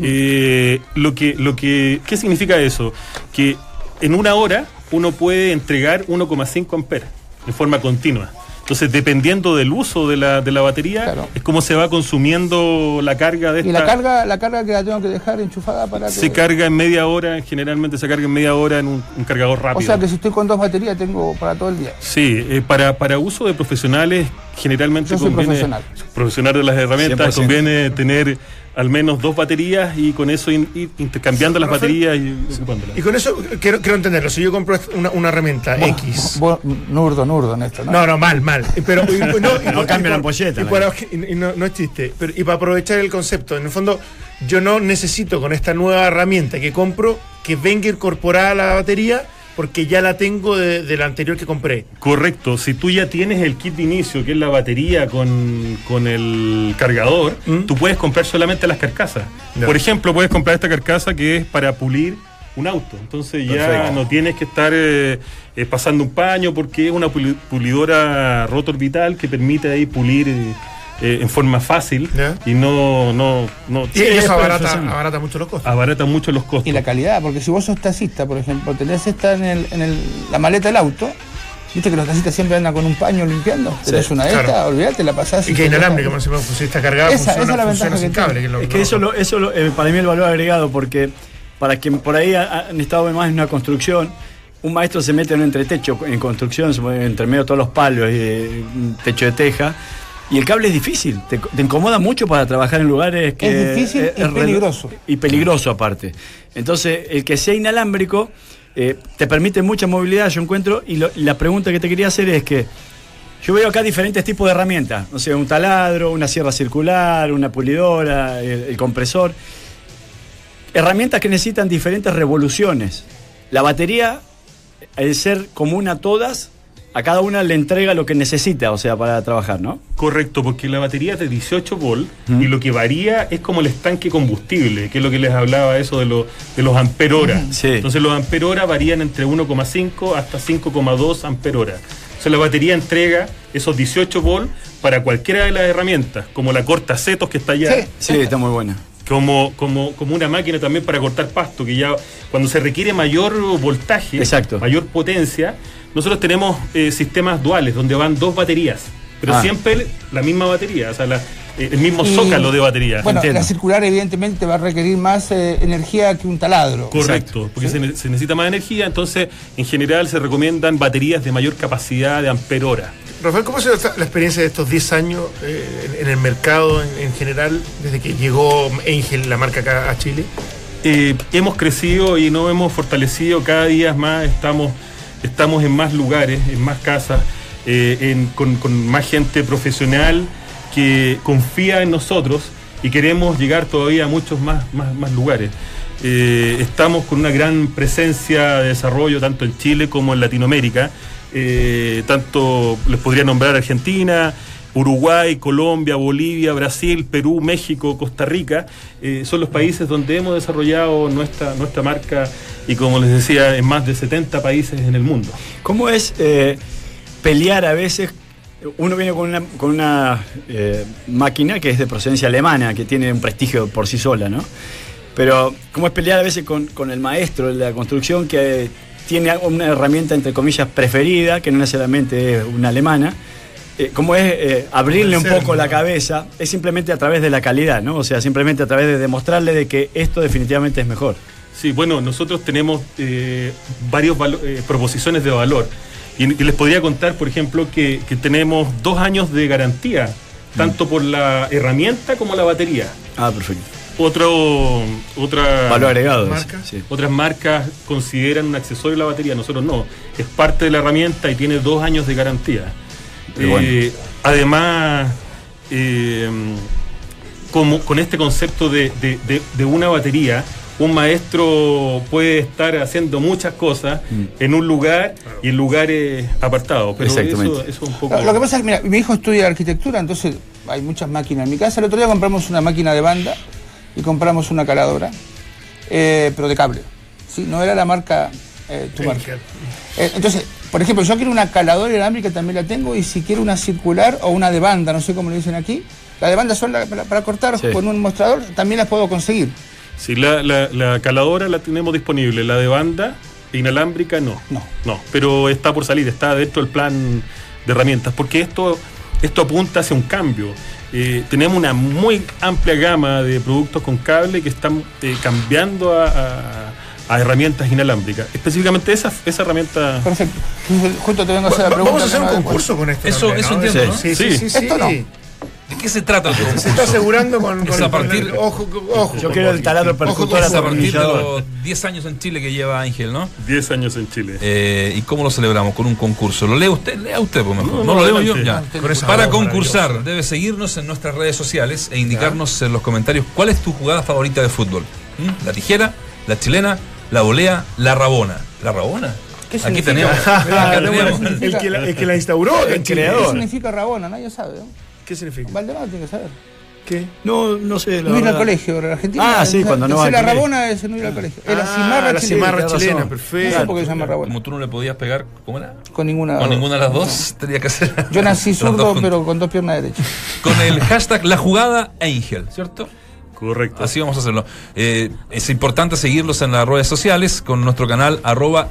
Eh, lo que, lo que, ¿Qué significa eso? Que en una hora uno puede entregar 1,5 amperes de forma continua. Entonces, dependiendo del uso de la, de la batería, Claro. es como se va consumiendo la carga de y esta. la carga, la carga que la tengo que dejar enchufada para que. se carga en media hora, generalmente se carga en media hora en un, un cargador rápido. o sea que si estoy con dos baterías tengo para todo el día. Sí, eh, para, para uso de profesionales generalmente Yo soy conviene, profesional. profesional de las herramientas, 100%. conviene tener al menos dos baterías y con eso in- ir intercambiando las Rafael, baterías y ocupándolas. Y con eso quiero, quiero entenderlo. Si yo compro una, una herramienta X. Vos, nurdo, nurdo en esto, ¿no? No, no, mal, mal. Pero, y- y no, y No por- cambia y la ampolleta, Y, ¿no? para- y no, no es chiste. Pero, y para aprovechar el concepto, en el fondo, yo no necesito con esta nueva herramienta que compro que venga incorporada a la batería porque ya la tengo de, de la anterior que compré. Correcto, si tú ya tienes el kit de inicio, que es la batería con, con el cargador, ¿Mm? tú puedes comprar solamente las carcasas. Por ejemplo, puedes comprar esta carcasa que es para pulir un auto. Entonces ya Perfecto. no tienes que estar eh, eh, pasando un paño porque es una puli- pulidora roto orbital que permite ahí pulir eh, eh, en forma fácil y no, no, no Y eso abarata, mucho los costos. abarata mucho los costos. Y la calidad, porque si vos sos taxista, por ejemplo, tenés esta en, el, en el- la maleta del auto, viste que los taxistas siempre andan con un paño limpiando. Tenés una de claro. estas, olvídate, la pasás. Y y que inalámbrica, como si si está cargada, Esa- esa funciona, es la funciona ventaja sin que cable. tiene. que lo- Es que eso, lo, eso lo- eh, para mí el valor agregado, porque para quien por ahí ha- han estado más en una construcción, un maestro se mete en un entretecho en construcción, se entre medio de todos los palos y de- un techo de teja. Y el cable es difícil, te, te incomoda mucho para trabajar en lugares que. Es difícil y peligroso. Y peligroso aparte. Entonces, el que sea inalámbrico eh, te permite mucha movilidad, yo encuentro. Y, lo- la pregunta que te quería hacer es que yo veo acá diferentes tipos de herramientas. No sé, un taladro, una sierra circular, una pulidora, el, el compresor. Herramientas que necesitan diferentes revoluciones. La batería, al ser común a todas, a cada una le entrega lo que necesita, o sea, para trabajar, ¿no? Correcto, porque la batería es de 18 volt y lo que varía es como el estanque combustible, que es lo que les hablaba eso de, lo- de los amper hora. Sí. Entonces los amper hora varían entre 1,5 hasta 5,2 amper hora. Entonces la batería entrega esos 18 volt para cualquiera de las herramientas, como la cortacetos que está allá. Sí. Sí, está muy buena. Como, como, como una máquina también para cortar pasto, que ya cuando se requiere mayor voltaje, Exacto. mayor potencia, nosotros tenemos eh, sistemas duales donde van dos baterías, pero Ah. siempre la misma batería, o sea, la- eh, el mismo Y- zócalo de batería. Bueno, Entiendo. la circular evidentemente va a requerir más eh, energía que un taladro. Correcto, porque se, ne- se necesita más energía, entonces en general se recomiendan baterías de mayor capacidad de amper hora. Rafael, ¿cómo ha sido la experiencia de estos 10 años eh, en, en el mercado en, en general, desde que llegó Angel, la marca acá a Chile? Eh, hemos crecido y nos hemos fortalecido cada día más, estamos, estamos en más lugares, en más casas, eh, con, más gente profesional que confía en nosotros y queremos llegar todavía a muchos más, más, más lugares. Eh, estamos con una gran presencia de desarrollo tanto en Chile como en Latinoamérica. Eh, tanto les podría nombrar Argentina, Uruguay, Colombia, Bolivia, Brasil, Perú, México, Costa Rica, eh, son los países donde hemos desarrollado nuestra, nuestra marca y como les decía, en más de 70 países en el mundo. ¿Cómo es eh, pelear a veces? Uno viene con una, con una eh, máquina que es de procedencia alemana, que tiene un prestigio por sí sola, ¿no? Pero ¿cómo es pelear a veces con, con el maestro de la construcción que tiene una herramienta, entre comillas, preferida, que no necesariamente es una alemana? Eh, ¿Cómo es eh, abrirle un poco la cabeza? Es simplemente a través de la calidad, ¿no? O sea, simplemente a través de demostrarle de que esto definitivamente es mejor. Sí, bueno, nosotros tenemos eh, varias proposiciones de valor. Y, y les podría contar, por ejemplo, que, que tenemos dos años de garantía, tanto por la herramienta como la batería. Ah, perfecto. Otro, otra, Valor agregado. marcas, sí. Otras marcas consideran un accesorio la batería, nosotros no. Es parte de la herramienta y tiene dos años de garantía. Qué bueno. Eh, además, eh, como, con este concepto de, de- de- de una batería, un maestro puede estar haciendo muchas cosas en un lugar y en lugares apartados. Pero Exactamente. Eso, eso es un poco. Lo, lo que pasa es que, mira, mi hijo estudia arquitectura, entonces hay muchas máquinas en mi casa. El otro día compramos una máquina de banda y compramos una caladora, eh, pero de cable. ¿sí? No era la marca, eh, tu marca. Eh, entonces, por ejemplo, yo quiero una caladora inalámbrica, también la tengo, y si quiero una circular o una de banda, no sé cómo le dicen aquí, la de banda son la- para, para cortar Sí. con un mostrador, también las puedo conseguir. Sí, la, la- la caladora la tenemos disponible, la de banda inalámbrica no. No. No, pero está por salir, está dentro del plan de herramientas, porque esto, esto apunta hacia un cambio. Eh, tenemos una muy amplia gama de productos con cable que están eh, cambiando a, a- a herramientas inalámbricas. Específicamente esa, esa herramienta. Perfecto. Justo te vengo a hacer la pregunta. Vamos a hacer un no- concurso con esto. Eso- también, eso ¿no? entiendo, Sí, ¿no? sí, sí. Sí. sí, Esto no. ¿De qué se trata el concurso? Se está asegurando con. Es con- a partir- con el- ojo, ojo. Yo quiero el taladro percutor a partir de los 10 años en Chile que lleva Ángel, ¿no? 10 años en Chile. Eh, ¿Y cómo lo celebramos? Con un concurso. ¿Lo lee usted? Lea usted, pues mejor. No, No, no, lo leo yo. Ya. Para concursar, debe seguirnos en nuestras redes sociales e indicarnos en los comentarios cuál es tu jugada favorita de fútbol. ¿Mm? ¿La tijera? ¿La chilena? ¿La volea? ¿La rabona? ¿La rabona? ¿Qué Aquí tenemos. Ah, Acá el, que la, el que la instauró, el ¿Qué creador. significa Rabona? Nadie sabe. ¿Qué significa? Valdemar tiene que saber. ¿Qué? No, no sé. la No ir al colegio, en Argentina. Ah, sí, cuando no va la colegio. Rabona es no ir al colegio. Es la Ah, cimarra la chilena. cimarra chilena, razón. No perfecto. sé por qué se llama Rabona. Como tú no le podías pegar, ¿cómo era? Con ninguna. Con ninguna de las dos, tenía que hacer. Yo nací zurdo, pero con dos piernas derechas. Con el hashtag La Jugada Angel, ¿cierto? Correcto. Así vamos a hacerlo. Eh, es importante seguirlos en las redes sociales con nuestro canal arroba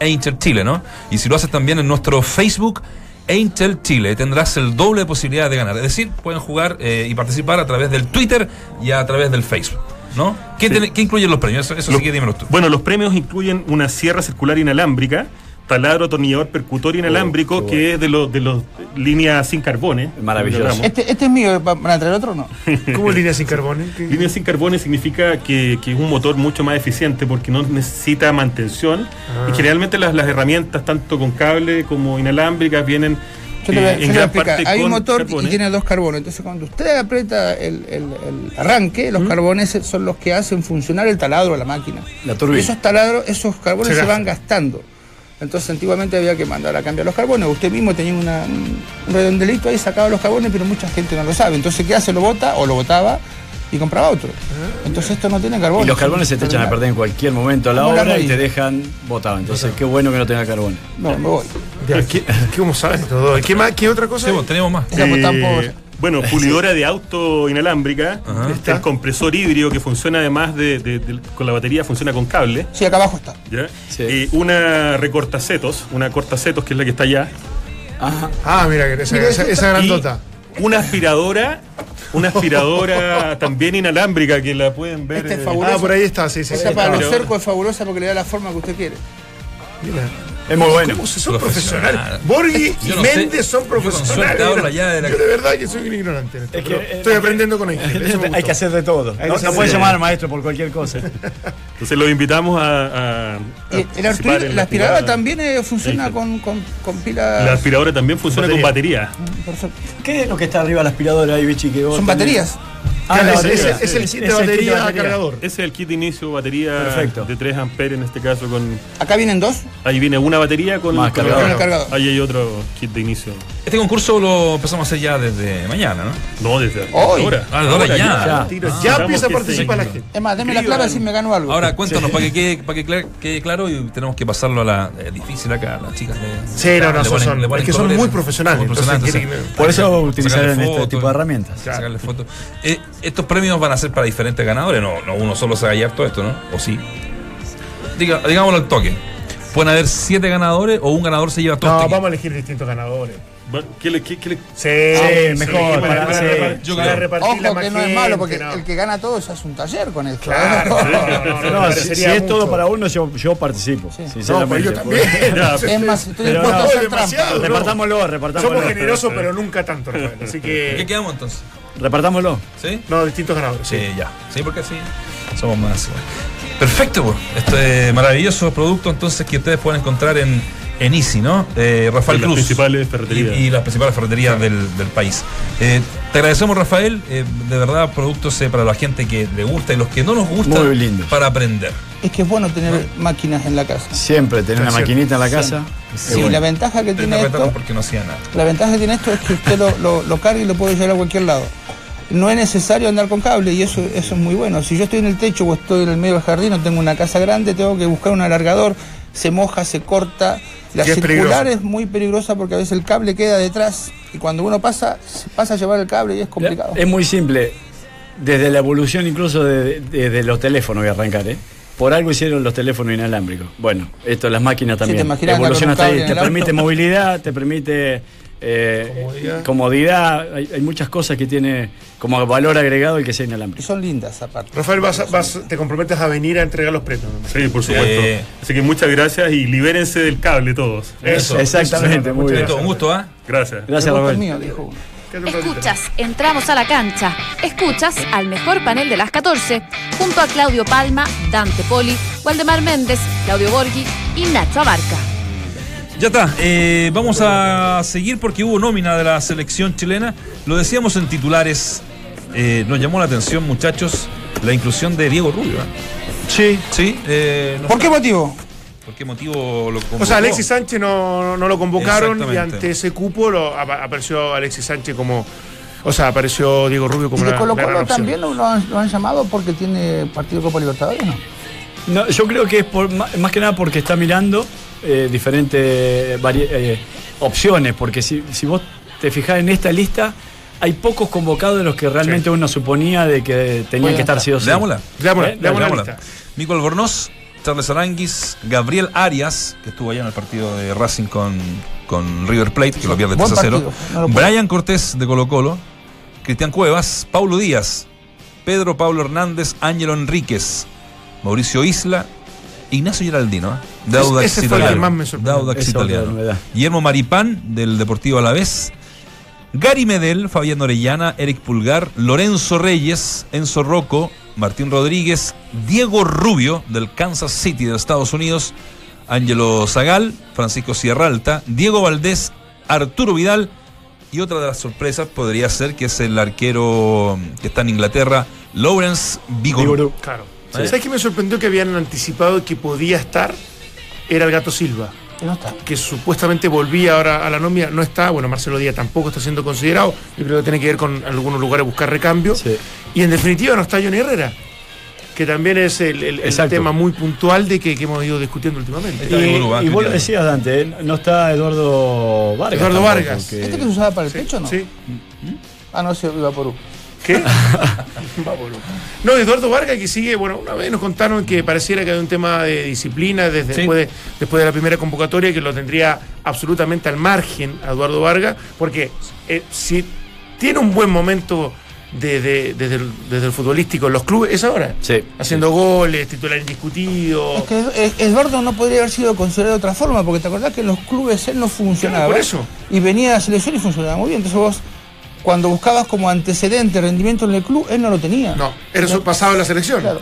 Angel Chile, ¿no? Y si lo haces también en nuestro Facebook Angel Chile, tendrás el doble de posibilidades de ganar. Es decir, pueden jugar eh, y participar a través del Twitter y a través del Facebook, ¿no? ¿Qué, Sí. qué incluyen los premios? Eso, sí que dímelo tú. Bueno, los premios incluyen una sierra circular inalámbrica, taladro atornillador percutor inalámbrico, Oh, que es de los de los líneas sin carbones. Maravilloso. Este, este es mío, ¿van a traer otro o no? ¿Cómo línea sin carbones? ¿Qué- Línea sin carbones significa que, que es un motor mucho más eficiente porque no necesita mantención. Ah. Y generalmente las, las herramientas, tanto con cable como inalámbricas, vienen Yo te voy a- eh, en a gran parte Hay un motor y carbones. tiene dos carbones. Entonces, cuando usted aprieta el, el- el arranque, los carbones son los que hacen funcionar el taladro de la máquina. La turbina. Y esos taladros, esos carbones Se se, van gastando. Entonces, antiguamente había que mandar a cambiar los carbones. Usted mismo tenía una- un redondelito ahí, sacaba los carbones, pero mucha gente no lo sabe. Entonces, ¿qué hace? Lo bota o lo botaba y compraba otro. Entonces, esto no tiene carbones. Y los carbones se te echan a perder en cualquier momento a la Como la obra y te dejan botado. Entonces, qué bueno que no tenga carbones. No, me voy. ¿Qué, qué cómo sabes todo? ¿Qué, más, ¿Qué otra cosa? Tenemos más. Eh, bueno, pulidora de auto inalámbrica, Ajá. está el compresor híbrido que funciona además de, de- de- con la batería, funciona con cable. Sí, acá abajo está. ¿ya? Sí. Eh, una recortacetos, una cortacetos que es la que está allá. Ajá. Ah, mira, esa, Mira, esa, grandota. Y una aspiradora, una aspiradora también inalámbrica que la pueden ver. Este es eh. Ah, por ahí está, sí, sí. Esa sí. para los cercos es fabulosa porque le da la forma que usted quiere. Mira. Es muy bueno. ¿Cómo se son Profesional. profesionales? Borghi y no. Méndez son profesionales. de la- Yo de verdad que soy un ignorante en esto, Es que, pero eh, estoy aprendiendo con Ángel. me Hay que hacer de todo. que No, no de puedes llamar al maestro por cualquier cosa. Entonces los invitamos a. a- a Y el en la aspiradora también eh, funciona Sí. con, con, con pila. La aspiradora también funciona con batería. Perfecto. ¿Qué es lo que está arriba de la aspiradora ahí, Bichi? Que vos Son tenés? baterías. Ah, es, batería. es- es el kit de el batería cargador. Ese es el kit de inicio, batería Perfecto. de 3 amperes en este caso. con Acá vienen dos. Ahí viene una batería con Más con cargador. Con el cargador. Ahí hay otro kit de inicio. Este concurso lo empezamos a hacer ya desde mañana, ¿no? No, desde Hoy. ahora. Ah, ahora ya. Ya, Ah. Ya empieza a participar la gente. Es más, déme la clara si me gano algo. Ahora cuéntanos, para que, quede, para que quede claro, y tenemos que pasarlo a la. Es difícil acá, las chicas. le- Sí, no, no, son- ponen- es que son muy profesionales, muy entonces entonces, Por eso sacarle utilizaron este tipo de herramientas. Sacarle fotos. Eh, estos premios van a ser para diferentes ganadores, no, no uno solo se va a todo esto, ¿no? ¿O sí? Diga, digámoslo al toque. Pueden haber siete ganadores o un ganador se lleva todo No, este equipo. vamos a elegir distintos ganadores. ¿Qué le- qué- qué le- Sí, mejor, para- para, sí. para- Yo para creo. repartirla Ojo que no es malo, porque no. el que gana todo se hace un taller con esto. Claro, ¿eh? no, no, no, me No, si, es todo para uno, yo, yo participo. Sí. No, Sinceramente. pero yo también. Es más, estoy Pero dispuesto no, a hacer demasiado, trampa. no. Repartámoslo, repartámoslo. Somos generosos, pero nunca tanto, Rafael. Así ¿En qué que. quedamos entonces? Repartámoslo. ¿Sí? No, distintos ganadores. Sí, ya. Sí, porque así somos más. Perfecto, pues. Este maravilloso producto entonces que ustedes pueden encontrar en, en Easy, ¿no? Eh, Rafael las Cruz. principales ferreterías. Y, y las principales ferreterías del, del país. Eh, te agradecemos, Rafael. Eh, de verdad, productos eh, para la gente que le gusta y los que no nos gusta Muy lindo. para aprender. Es que es bueno tener máquinas en la casa. Siempre tener una maquinita en la casa. Sí, bueno. la ventaja que tiene esto, porque no hacía nada. la ventaja que tiene esto es que usted lo, lo, lo carga y lo puede llevar a cualquier lado. No es necesario andar con cable y eso, eso es muy bueno. Si yo estoy en el techo o estoy en el medio del jardín o tengo una casa grande, tengo que buscar un alargador, se moja, se corta. La es circular es muy peligrosa porque a veces el cable queda detrás y cuando uno pasa, pasa a llevar el cable y es complicado. Es muy simple. Desde la evolución incluso de, de- de los teléfonos voy a arrancar, ¿eh? Por algo hicieron los teléfonos inalámbricos. Bueno, esto las máquinas te también. imaginas andar Evoluciona hasta ahí. Te permite movilidad, te permite eh, Comodidad. comodidad. Hay, hay muchas cosas que tiene como valor agregado el que sea Y inalámbrico. son lindas aparte. Rafael, vas, a- vas- te comprometes a venir a entregar los premios. ¿no? Sí, por supuesto. Sí. Así que muchas gracias y libérense del cable todos. Eso. Exactamente, muy bien. Un gusto, ¿ah? Gracias. Gracias, Rafael. mío, dijo. Escuchas, entramos a la cancha. Escuchas al mejor panel de las 14, junto a Claudio Palma, Dante Poli, Waldemar Méndez, Claudio Borghi y Nacho Abarca. Ya está, eh, vamos a seguir porque hubo nómina de la selección chilena. Lo decíamos en titulares, eh, nos llamó la atención, muchachos, la inclusión de Diego Rubio. ¿eh? Sí. Sí, eh, no ¿Por qué motivo? ¿Por qué motivo lo convocó? O sea, Alexis Sánchez no, no lo convocaron y ante ese cupo lo, apa- apareció Alexis Sánchez como. O sea, apareció Diego Rubio como ¿Y de la, Colo la Colo también lo, lo han, lo han llamado porque tiene partido de Copa Libertadores? No. No, yo creo que es por, más que nada porque está mirando eh, diferentes eh, opciones, porque si, si vos te fijás en esta lista, hay pocos convocados de los que realmente uno suponía de que tenían que estar sí o sí. Leámosla. Leámosla, Eh, leámosla la Leámosla. Mico Albornoz, Charles Aranguis, Gabriel Arias, que estuvo allá en el partido de Racing con, con River Plate, que lo pierde Buen 3 a 0. partido, no Brian Cortés de Colo Colo, Cristian Cuevas, Paulo Díaz, Pedro Pablo Hernández, Ángelo Enríquez, Mauricio Isla, Ignacio Geraldino, ¿eh? de Ese- Audax ese fue el que Italiano. más me sorprendió. de Audax Esa otra Italiano. Guillermo Maripán, del Deportivo Alavés. Gary Medel, Fabián Orellana, Eric Pulgar, Lorenzo Reyes, Enzo Rocco, Martín Rodríguez, Diego Rubio, del Kansas City de Estados Unidos, Ángelo Zagal, Francisco Sierra Alta, Diego Valdés, Arturo Vidal y otra de las sorpresas podría ser que es el arquero que está en Inglaterra, Lawrence Vigorú. Vigorú. Claro. ¿Eh? ¿Sabes qué me sorprendió que habían anticipado que podía estar? Era el gato Silva. Que no está. que supuestamente volvía ahora a la nómina, no está, bueno, Marcelo Díaz tampoco está siendo considerado, yo creo que tiene que ver con algunos lugares buscar recambio, Sí. y en definitiva no está Johnny Herrera, que también es el, el- tema muy puntual de que, que hemos ido discutiendo últimamente. Está Y, y vos lo decías, Dante, ¿eh? no está Eduardo Vargas. Eduardo tampoco, Vargas. ¿Este que se usaba para el pecho no? Sí. Ah, no, se iba por U. ¿Qué? No, Eduardo Vargas que sigue, bueno, una vez nos contaron que pareciera que hay un tema de disciplina desde Sí. después, de, después de la primera convocatoria que lo tendría absolutamente al margen a Eduardo Vargas, porque eh, si tiene un buen momento de- de- desde, el, desde el futbolístico en los clubes, es ahora. Sí. Haciendo goles, titular indiscutido. Es que eh, Eduardo no podría haber sido considerado de otra forma, porque te acordás que en los clubes él no funcionaba. Claro, por eso. Y venía a la selección y funcionaba muy bien. Entonces vos, cuando buscabas como antecedente rendimiento en el club, él no lo tenía. No, eso pasaba en la selección. Claro.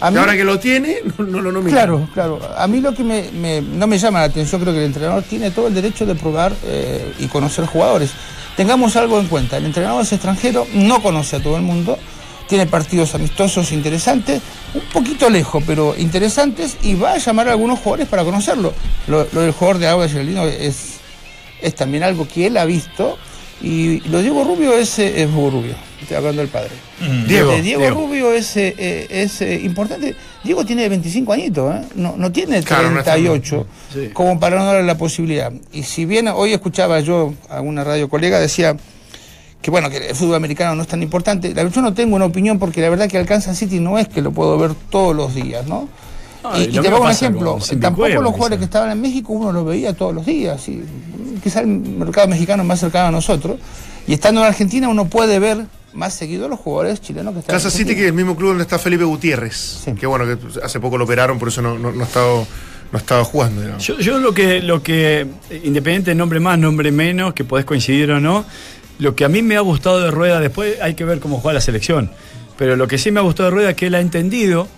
A Y ahora que lo tiene, no, no lo nomina. Claro, claro. A mí lo que me, me- no me llama la atención, creo que el entrenador tiene todo el derecho de probar eh, y conocer jugadores. Tengamos algo en cuenta, el entrenador es extranjero, no conoce a todo el mundo, tiene partidos amistosos interesantes, un poquito lejos, pero interesantes, y va a llamar a algunos jugadores para conocerlo. Lo, lo del jugador de Agua Geraldino es, es también algo que él ha visto. Y lo Diego Rubio es, es Hugo Rubio, estoy hablando del padre. Mm. Diego. Rubio es, eh, es eh, importante. Diego tiene 25 añitos, ¿eh? no, no tiene Claro, no 38, como para no darle la posibilidad. Y si bien hoy escuchaba yo a una radio colega, decía que bueno, que el fútbol americano no es tan importante. La- Yo no tengo una opinión porque la verdad que el Kansas City no es que lo puedo ver todos los días, ¿no? Y, te pongo un ejemplo, tampoco los quizá. jugadores que estaban en México uno los veía todos los días. Y, quizá el mercado mexicano es más cercano a nosotros. Y estando en Argentina uno puede ver más seguido a los jugadores chilenos que están Kansas en City, que es el mismo club donde está Felipe Gutiérrez. Que bueno, que hace poco lo operaron, por eso no, no, no estaba, no estaba jugando. digamos. Yo, yo lo que, lo que, independiente de nombre más, nombre menos, que podés coincidir o no, lo que a mí me ha gustado de Rueda, después hay que ver cómo juega la selección, pero lo que sí me ha gustado de Rueda es que él ha entendido,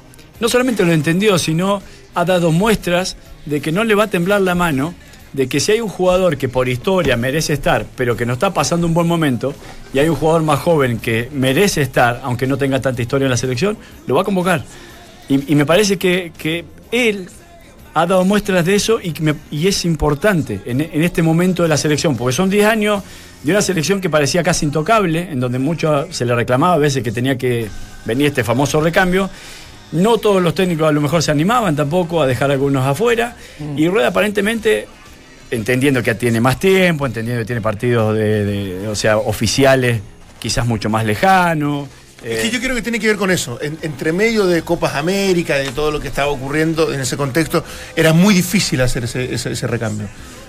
no solamente lo entendió, sino ha dado muestras de que no le va a temblar la mano, de que si hay un jugador que por historia merece estar, pero que no está pasando un buen momento, y hay un jugador más joven que merece estar, aunque no tenga tanta historia en la selección, lo va a convocar. Y, me parece que, que él ha dado muestras de eso y, me- es importante en, en este momento de la selección, porque son 10 años de una selección que parecía casi intocable, en donde mucho se le reclamaba a veces que tenía que venir este famoso recambio. No todos los técnicos a lo mejor se animaban tampoco a dejar algunos afuera. Y Rueda aparentemente, entendiendo que tiene más tiempo, entendiendo que tiene partidos de, de- o sea, oficiales quizás mucho más lejanos. Es eh, que yo creo que tiene que ver con eso. En- entre medio de Copas América, de todo lo que estaba ocurriendo en ese contexto, era muy difícil hacer ese, ese- ese recambio.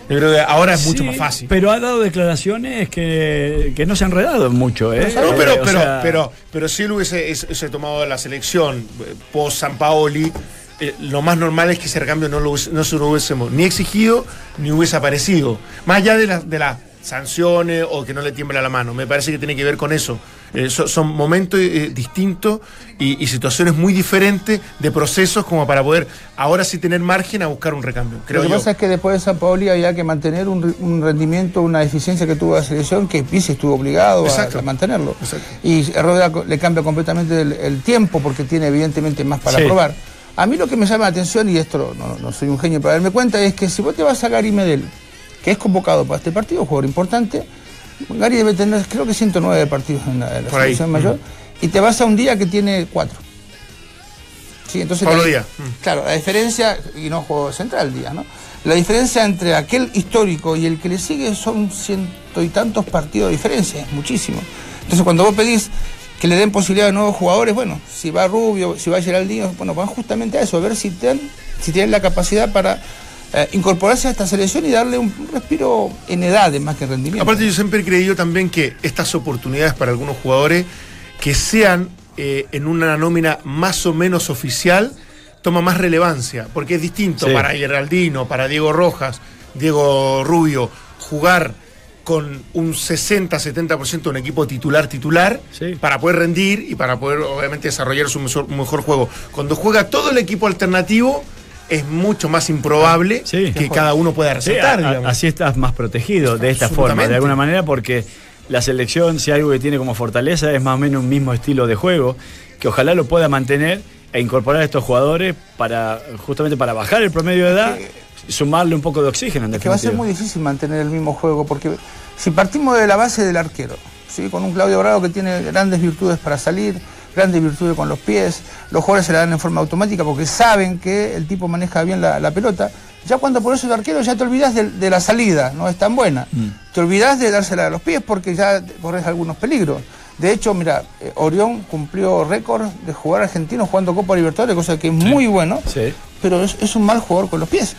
Yo creo que ahora es mucho Sí, más fácil. Pero ha dado declaraciones que, que no se han enredado mucho, ¿eh? No, pero, Eh, o pero, sea, pero, pero si él hubiese, es- hubiese tomado la selección eh, post San Paoli, eh, lo más normal es que ese recambio no, lo, hubiese- no se lo hubiésemos ni exigido ni hubiese aparecido. Más allá de, la- de las sanciones o que no le tiembla la mano. Me parece que tiene que ver con eso. Eh, so- son momentos eh, distintos y, y situaciones muy diferentes de procesos como para poder ahora sí tener margen a buscar un recambio. Creo Lo que yo. pasa es que después de San Paoli había que mantener un, un rendimiento, una eficiencia que tuvo la selección, que Pizzi estuvo obligado a, Exacto. a mantenerlo. Y Rueda co- le cambia completamente el, el tiempo porque tiene evidentemente más para Sí. probar. A mí lo que me llama la atención, y esto no, no soy un genio para darme cuenta, es que si vos te vas a Gary Medel, que es convocado para este partido, jugador importante, Gary debe tener creo que 109 partidos en la, en la Por ahí. selección mayor, y te vas a un día que tiene 4. Sí, entonces Pablo la- Díaz. Claro, la diferencia, y no juego central Díaz, ¿no? La diferencia entre aquel histórico y el que le sigue son ciento y tantos partidos de diferencia, es muchísimo. Entonces cuando vos pedís que le den posibilidad a nuevos jugadores, bueno, si va Rubio, si va Geraldino, bueno, van justamente a eso, a ver si si tienen la capacidad para eh, incorporarse a esta selección y darle un respiro en edades más que en rendimiento. Aparte yo siempre he creído también que estas oportunidades para algunos jugadores que sean eh, en una nómina más o menos oficial toma más relevancia, porque es distinto Sí. para Geraldino, para Diego Rojas, Diego Rubio, jugar con un 60-70% de un equipo titular titular para poder rendir y para poder obviamente desarrollar su mejor, mejor juego. Cuando juega todo el equipo alternativo es mucho más improbable que cada uno pueda Sí, resaltar. a- a- digamos. así estás más protegido de esta forma, de alguna manera, porque la selección, si algo que tiene como fortaleza, es más o menos un mismo estilo de juego, que ojalá lo pueda mantener e incorporar a estos jugadores para justamente para bajar el promedio de edad, sumarle un poco de oxígeno. En Es que va a ser muy difícil mantener el mismo juego, porque si partimos de la base del arquero, ¿sí? con un Claudio Bravo que tiene grandes virtudes para salir, grandes virtudes con los pies, los jugadores se la dan en forma automática porque saben que el tipo maneja bien la, la pelota, ya cuando por eso el arquero ya te olvidas de, de la salida, no es tan buena. Te olvidas de dársela a los pies porque ya corres algunos peligros. De hecho, mira, eh, Orión cumplió récord de jugar argentino jugando Copa Libertadores, cosa que es muy bueno, pero es, es un mal jugador con los pies.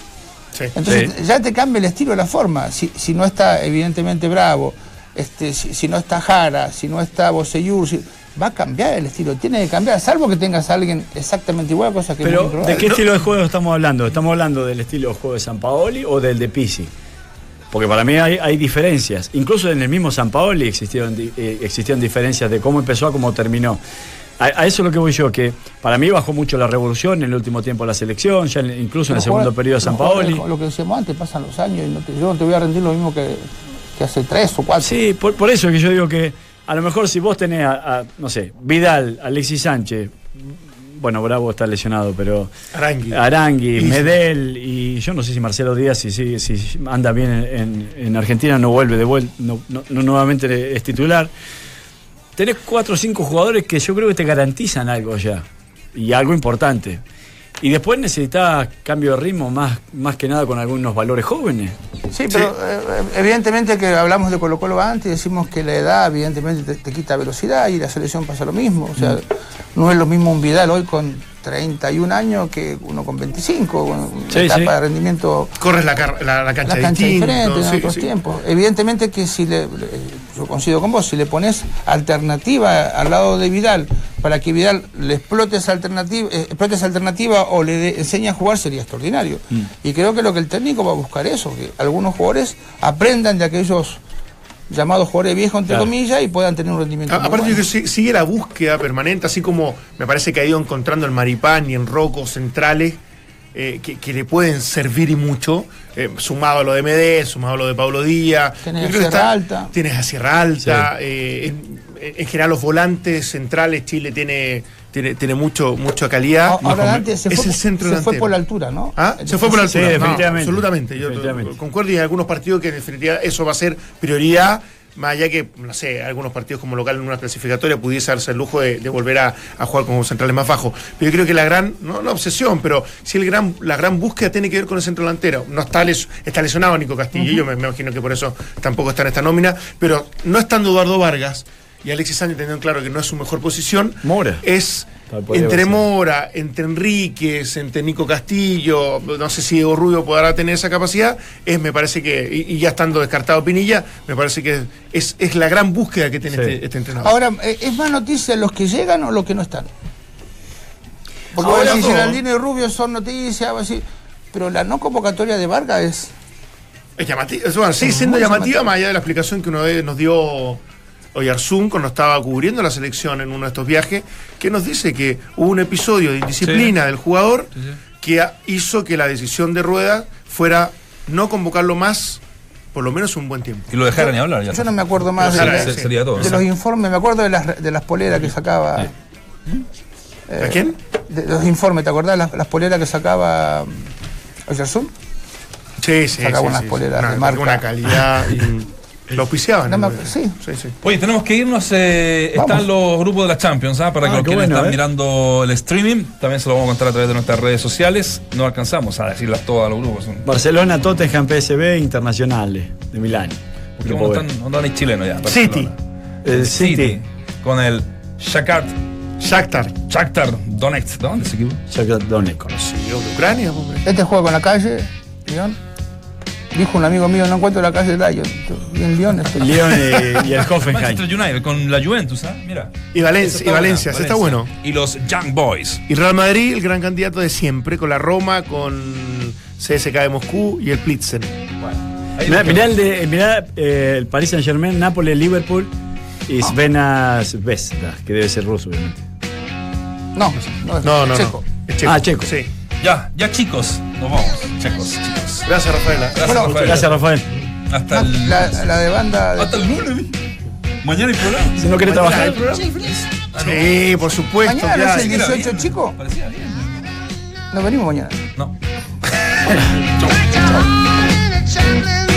Entonces Sí. ya te cambia el estilo, la forma. Si, si no está evidentemente Bravo, este, si, si no está Jara, si no está Boseyur, si- va a cambiar el estilo, tiene que cambiar, salvo que tengas a alguien exactamente igual, cosa que Pero. ¿de qué estilo de juego estamos hablando? ¿Estamos hablando del estilo de juego de San Paoli o del de Pisi? Porque para mí hay, hay diferencias. Incluso en el mismo San Paoli existieron, eh, existían diferencias de cómo empezó a cómo terminó. A, a eso es lo que voy yo, que para mí bajó mucho la revolución en el último tiempo de la selección, ya en- incluso en el segundo periodo de San Paoli. Lo que decíamos antes, pasan los años y no te- yo no te voy a rendir lo mismo que, que hace tres o cuatro. Sí, por, por eso es que yo digo que a lo mejor si vos tenés a, a, no sé, Vidal, Alexis Sánchez, bueno, Bravo está lesionado, pero Arangui. Arangui, Medel y yo no sé si Marcelo Díaz, si, si, si anda bien en, en- en Argentina, no vuelve de vuelta, no, no- no nuevamente es titular. Tenés cuatro o cinco jugadores que yo creo que te garantizan algo ya, y algo importante. Y después necesitas cambio de ritmo, más, más que nada con algunos valores jóvenes. Sí, pero eh, evidentemente que hablamos de Colo Colo antes y decimos que la edad evidentemente te, te quita velocidad y la selección pasa lo mismo. O sea, Mm. no es lo mismo un Vidal hoy con 31 años que uno con 25, con una Sí, etapa sí. de rendimiento Corres la, car- la, la cancha la cancha distinto, diferente en otros sí. tiempos. Evidentemente que si le, yo coincido con vos, si le pones alternativa al lado de Vidal para que Vidal le explote esa alternativa, eh, explote esa alternativa o le enseñe a jugar sería extraordinario. Y creo que lo que el técnico va a buscar eso, que algunos jugadores aprendan de aquellos llamados jugadores viejos entre Claro. comillas y puedan tener un rendimiento. A- muy aparte, bueno. que sí- sigue la búsqueda permanente, así como me parece que ha ido encontrando el Maripán y en Rocco centrales eh, que, que le pueden servir y mucho, eh, sumado a lo de MD, sumado a lo de Pablo Díaz. Yo a Sierra Alta. Tienes a Sierra Alta. eh, en, en general, los volantes centrales, Chile tiene, tiene, tiene mucho, mucha calidad. Ahora Dante se, es fue, el centro se fue por la altura, ¿no? ¿Ah? Se fue por la Sí, altura. No, definitivamente. absolutamente. Yo Definitivamente. concuerdo y hay algunos partidos que en definitiva eso va a ser prioridad. Más allá que, no sé, algunos partidos como local en una clasificatoria pudiese darse el lujo de, de volver a, a jugar con centrales más bajos. Pero yo creo que la gran, no la obsesión, pero sí el gran, la gran búsqueda tiene que ver con el centro delantero. No está, les- está lesionado Nico Castillo, yo me, me imagino que por eso tampoco está en esta nómina, pero no estando Eduardo Vargas y Alexis Sánchez teniendo claro que no es su mejor posición, Mora. es entre. Mora, entre Enríquez, entre Nico Castillo, no sé si Diego Rubio podrá tener esa capacidad, es me parece que, y, y ya estando descartado Pinilla, me parece que es, es la gran búsqueda que tiene Sí. este, este entrenador. Ahora, eh, ¿es más noticia los que llegan o los que no están? Porque Ahora vos decís, todo. Geraldino y Rubio son noticias, así, pero la no convocatoria de Vargas es... Es llamativa, bueno, sigue Es siendo llamativa, llamativa. más allá de la explicación que vez nos dio Oyarzún cuando estaba cubriendo la selección en uno de estos viajes, que nos dice que hubo un episodio de indisciplina Sí. del jugador que hizo que la decisión de Rueda fuera no convocarlo más, por lo menos un buen tiempo. Y lo dejaran ni hablar. Ya Yo no me acuerdo más de, Ojalá, de sí. sería todo. los informes, me acuerdo de las, de las poleras que sacaba... eh, ¿A quién? De los informes, ¿te acordás? Las, las poleras que sacaba mm, Oyarzún. Sí, sí, Sacaba sí, unas sí, poleras una, de marca. Una calidad. y lo auspiciaban. No ¿no? sí. sí, sí. Oye, tenemos que irnos. eh, están los grupos de la Champions, ¿ah? para Ah, que los quienes bueno, están eh. mirando el streaming. También se lo vamos a contar a través de nuestras redes sociales. No alcanzamos a decirlas todas a los grupos. Barcelona, Tottenham, PSV, Internacionales de Milán. Porque Grupo ¿Dónde B. están, hay chilenos ya? City. El City. City. Con el Shakhtar. Shakhtar. Shakhtar Donetsk. ¿De dónde es ese equipo? Shakhtar Donetsk. Sí, de Ucrania, hombre. Este juega con la calle, León. Dijo un amigo mío, no encuentro la calle de Lyon. Y en Lyon estoy. Lyon y, y el Hoffenheim. Manchester United con la Juventus, ¿ah? Mira. Y Valencia, y está bueno. Y los Young Boys. Y Real Madrid, el gran candidato de siempre, con la Roma, con CSK de Moscú y el Plitzen. Ahí Mirá, el, de, mirá, eh, el Paris Saint Germain, Nápoles, Liverpool y Svena Zvezda, que debe ser ruso, obviamente. No, no, No, no, Checo. no. Es checo. Ah, checo. Sí. Ya, ya chicos, nos vamos. Chicos, chicos. Gracias, Rafaela. Gracias, Bueno, Rafael. Gracias, Rafael. Hasta el, La, la de banda. de- hasta el lunes. Mañana hay programa. Si no querés Mañana trabajar. hay programa. Ah, no. Sí, por supuesto. Mañana es el Sí, era 18, bien. chico. Parecía bien. Nos venimos mañana. No. Chau.